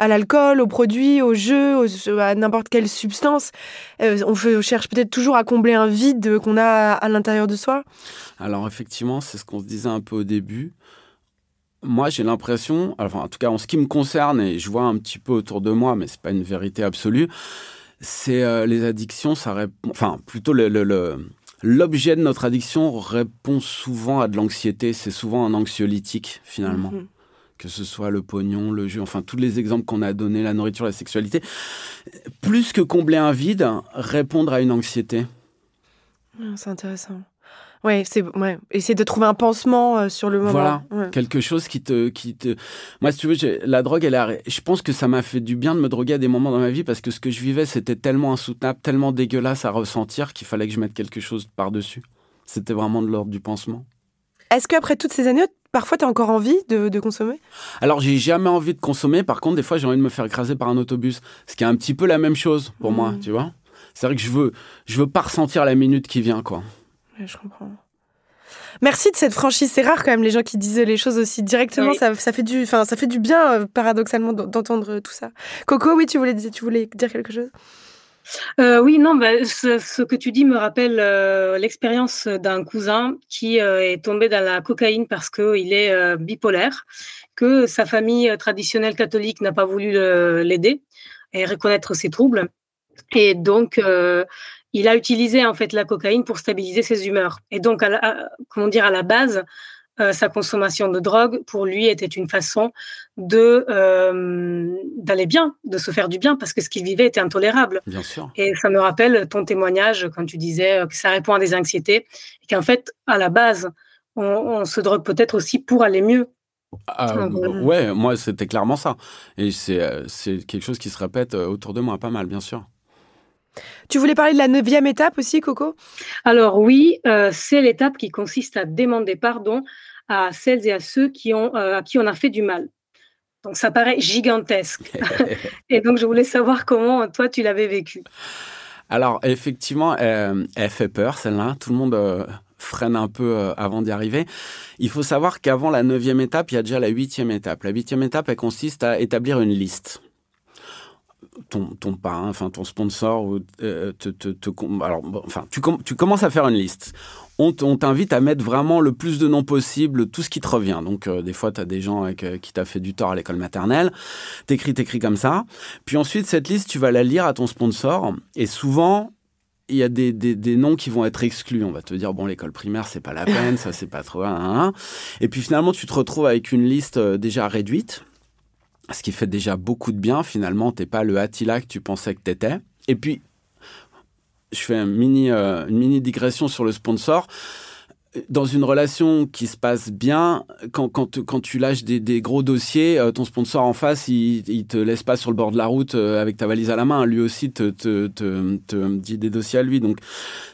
à l'alcool, aux produits, aux jeux, à n'importe quelle substance. Euh, on, cherche peut-être toujours à combler un vide qu'on a à, l'intérieur de soi.
Alors effectivement, c'est ce qu'on se disait un peu au début. Moi, j'ai l'impression, enfin, en tout cas en ce qui me concerne, et je vois un petit peu autour de moi, mais c'est pas une vérité absolue, c'est euh, les addictions, ça répond, enfin, plutôt le, l'objet de notre addiction répond souvent à de l'anxiété. C'est souvent un anxiolytique, finalement. Mhm que ce soit le pognon, le jeu, enfin tous les exemples qu'on a donnés, la nourriture, la sexualité, plus que combler un vide, répondre à une anxiété.
Ah, c'est intéressant. Ouais, c'est ouais. essayer de trouver un pansement euh, sur le moment.
Voilà, quelque chose qui te, qui te. Moi, si tu veux, la drogue, elle est. Je pense que ça m'a fait du bien de me droguer à des moments dans ma vie parce que ce que je vivais, c'était tellement insoutenable, tellement dégueulasse à ressentir qu'il fallait que je mette quelque chose par dessus. C'était vraiment de l'ordre du pansement.
Est-ce qu'après toutes ces années, parfois tu as encore envie de, consommer?
Alors j'ai jamais envie de consommer, par contre des fois j'ai envie de me faire écraser par un autobus, ce qui est un petit peu la même chose pour moi, mmh. tu vois. C'est vrai que je veux, je veux pas ressentir la minute qui vient, quoi.
je comprends. Merci de cette franchise. C'est rare quand même les gens qui disent les choses aussi directement. Ça, fait du, enfin, ça fait du bien euh, paradoxalement d'entendre tout ça. Coco, oui, tu voulais, tu voulais dire quelque chose?
Euh, oui, non, bah, ce, que tu dis me rappelle euh, l'expérience d'un cousin qui euh, est tombé dans la cocaïne parce qu'il est bipolaire, que sa famille traditionnelle catholique n'a pas voulu l'aider et reconnaître ses troubles. Et donc, il a utilisé en fait la cocaïne pour stabiliser ses humeurs. Et donc, comment dire, à la base, euh, sa consommation de drogue, pour lui, était une façon de euh, d'aller bien, de se faire du bien, parce que ce qu'il vivait était intolérable.
Bien sûr.
Et ça me rappelle ton témoignage quand tu disais que ça répond à des anxiétés, et qu'en fait, à la base, on, se drogue peut-être aussi pour aller mieux.
Ah, ouais, moi, c'était clairement ça. Et euh, c'est quelque chose qui se répète autour de moi pas mal, bien sûr.
Tu voulais parler de la neuvième étape aussi, Coco?
Alors oui, c'est l'étape qui consiste à demander pardon à celles et à ceux qui ont, euh, à qui on a fait du mal. Donc ça paraît gigantesque. *laughs* et donc je voulais savoir comment toi tu l'avais vécu.
Alors effectivement, euh, elle fait peur celle-là. Tout le monde euh, freine un peu avant d'y arriver. Il faut savoir qu'avant la neuvième étape, il y a déjà la huitième étape. La huitième étape, elle consiste à établir une liste. Ton, enfin ton sponsor, te, te, alors, enfin, tu, tu commences à faire une liste on t'invite à mettre vraiment le plus de noms possible, tout ce qui te revient. Donc, euh, des fois, tu as des gens euh, qui t'a fait du tort à l'école maternelle. T'écris, t'écris comme ça. Puis ensuite, cette liste, tu vas la lire à ton sponsor. Et souvent, il y a des, noms qui vont être exclus. On va te dire, bon, l'école primaire, c'est pas la peine, ça, c'est pas trop. Et puis finalement, tu te retrouves avec une liste euh, déjà réduite, ce qui fait déjà beaucoup de bien. Finalement, t'es pas le Attila que tu pensais que t'étais. Et puis, je fais euh, une mini digression sur le sponsor. Dans une relation qui se passe bien, quand, quand, tu lâches des, gros dossiers, euh, ton sponsor en face, il, il te laisse pas sur le bord de la route euh, avec ta valise à la main. Lui aussi te, te, te dit des dossiers à lui. Donc,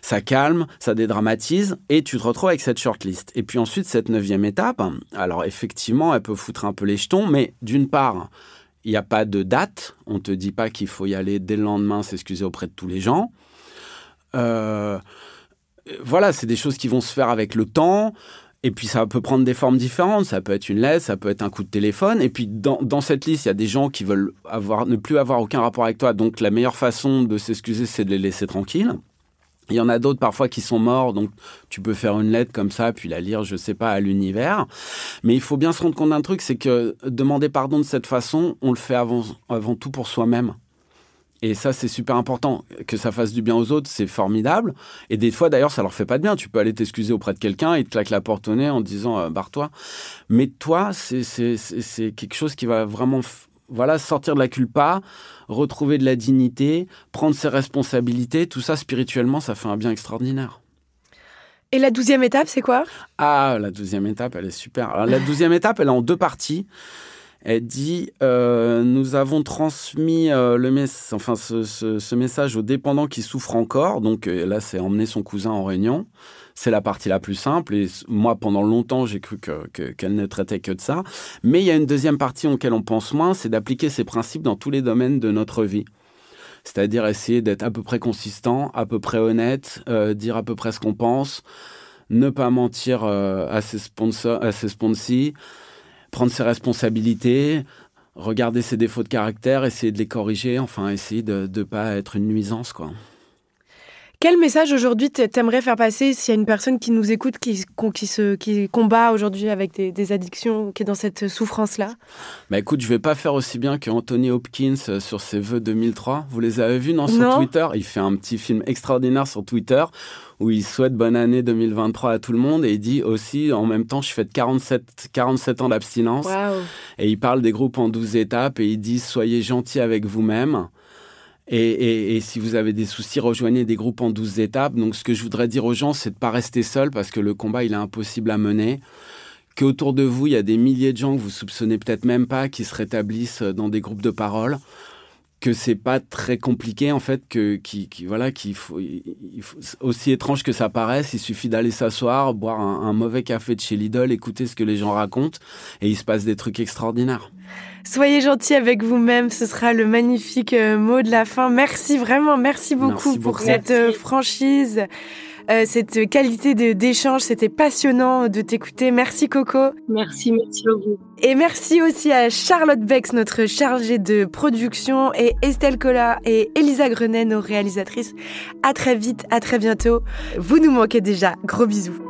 ça calme, ça dédramatise et tu te retrouves avec cette shortlist. Et puis ensuite, cette neuvième étape, alors effectivement, elle peut foutre un peu les jetons, mais d'une part, il n'y a pas de date. On te dit pas qu'il faut y aller dès le lendemain s'excuser auprès de tous les gens. Euh, voilà, c'est des choses qui vont se faire avec le temps. Et puis ça peut prendre des formes différentes. Ça peut être une lettre, ça peut être un coup de téléphone. Et puis dans, cette liste, il y a des gens qui veulent avoir, ne plus avoir aucun rapport avec toi. Donc la meilleure façon de s'excuser, c'est de les laisser tranquilles. Il y en a d'autres parfois qui sont morts, donc tu peux faire une lettre comme ça, puis la lire, je sais pas, à l'univers. Mais il faut bien se rendre compte d'un truc, c'est que demander pardon de cette façon, on le fait avant, avant tout pour soi-même. Et ça, c'est super important. Que ça fasse du bien aux autres, c'est formidable. Et des fois, d'ailleurs, ça leur fait pas de bien. Tu peux aller t'excuser auprès de quelqu'un, il te claque la porte au nez en disant euh, barre-toi. Mais toi, c'est c'est- c'est- c'est quelque chose qui va vraiment voilà, sortir de la culpa, retrouver de la dignité, prendre ses responsabilités. Tout ça, spirituellement, ça fait un bien extraordinaire.
Et la douzième étape, c'est quoi?
Ah, la douzième étape, elle est super. Alors, la douzième étape, elle est en deux parties. Elle dit euh, Nous avons transmis euh, le mess- enfin, ce, message aux dépendants qui souffrent encore. Donc euh, là, c'est emmener son cousin en réunion. C'est la partie la plus simple. Et moi, pendant longtemps, j'ai cru que- que- qu'elle ne traitait que de ça. Mais il y a une deuxième partie auquel on pense moins c'est d'appliquer ces principes dans tous les domaines de notre vie. C'est-à-dire essayer d'être à peu près consistant, à peu près honnête, dire à peu près ce qu'on pense, ne pas mentir à ses sponsors, à ses sponsors, prendre ses responsabilités, regarder ses défauts de caractère, essayer de les corriger, enfin essayer de ne pas être une nuisance quoi.
Quel message aujourd'hui t'aimerais faire passer s'il y a une personne qui nous écoute, qui, se, qui combat aujourd'hui avec des, des addictions, qui est dans cette souffrance-là?
Bah écoute, je vais pas faire aussi bien que Anthony Hopkins euh, sur ses vœux 2003. Vous les avez vus non sur
Non.
Twitter? Il fait un petit film extraordinaire sur Twitter où il souhaite bonne année 2023 à tout le monde et il dit aussi en même temps je fête 47 47 ans d'abstinence et il parle des groupes en 12 étapes et il dit soyez gentils avec vous-même. Et, et- et si vous avez des soucis, rejoignez des groupes en 12 étapes. Donc, ce que je voudrais dire aux gens, c'est de ne pas rester seul parce que le combat, il est impossible à mener. Qu'autour de vous, il y a des milliers de gens que vous soupçonnez peut-être même pas qui se rétablissent dans des groupes de parole. Que c'est pas très compliqué, en fait, que, qui, qui- voilà, qu'il faut, il faut- aussi étrange que ça paraisse, il suffit d'aller s'asseoir, boire un, un mauvais café de chez Lidl, écouter ce que les gens racontent et il se passe des trucs extraordinaires.
Soyez gentils avec vous-même, ce sera le magnifique euh, mot de la fin. Merci vraiment, merci beaucoup
Merci
pour cette euh, franchise, euh, cette qualité de- d'échange. C'était passionnant de t'écouter. Merci Coco.
Merci, merci vous.
Et merci aussi à Charlotte Bex, notre chargée de production, et Estelle Collat et Elisa Grenet, nos réalisatrices. À très vite, à très bientôt. Vous nous manquez déjà. Gros bisous.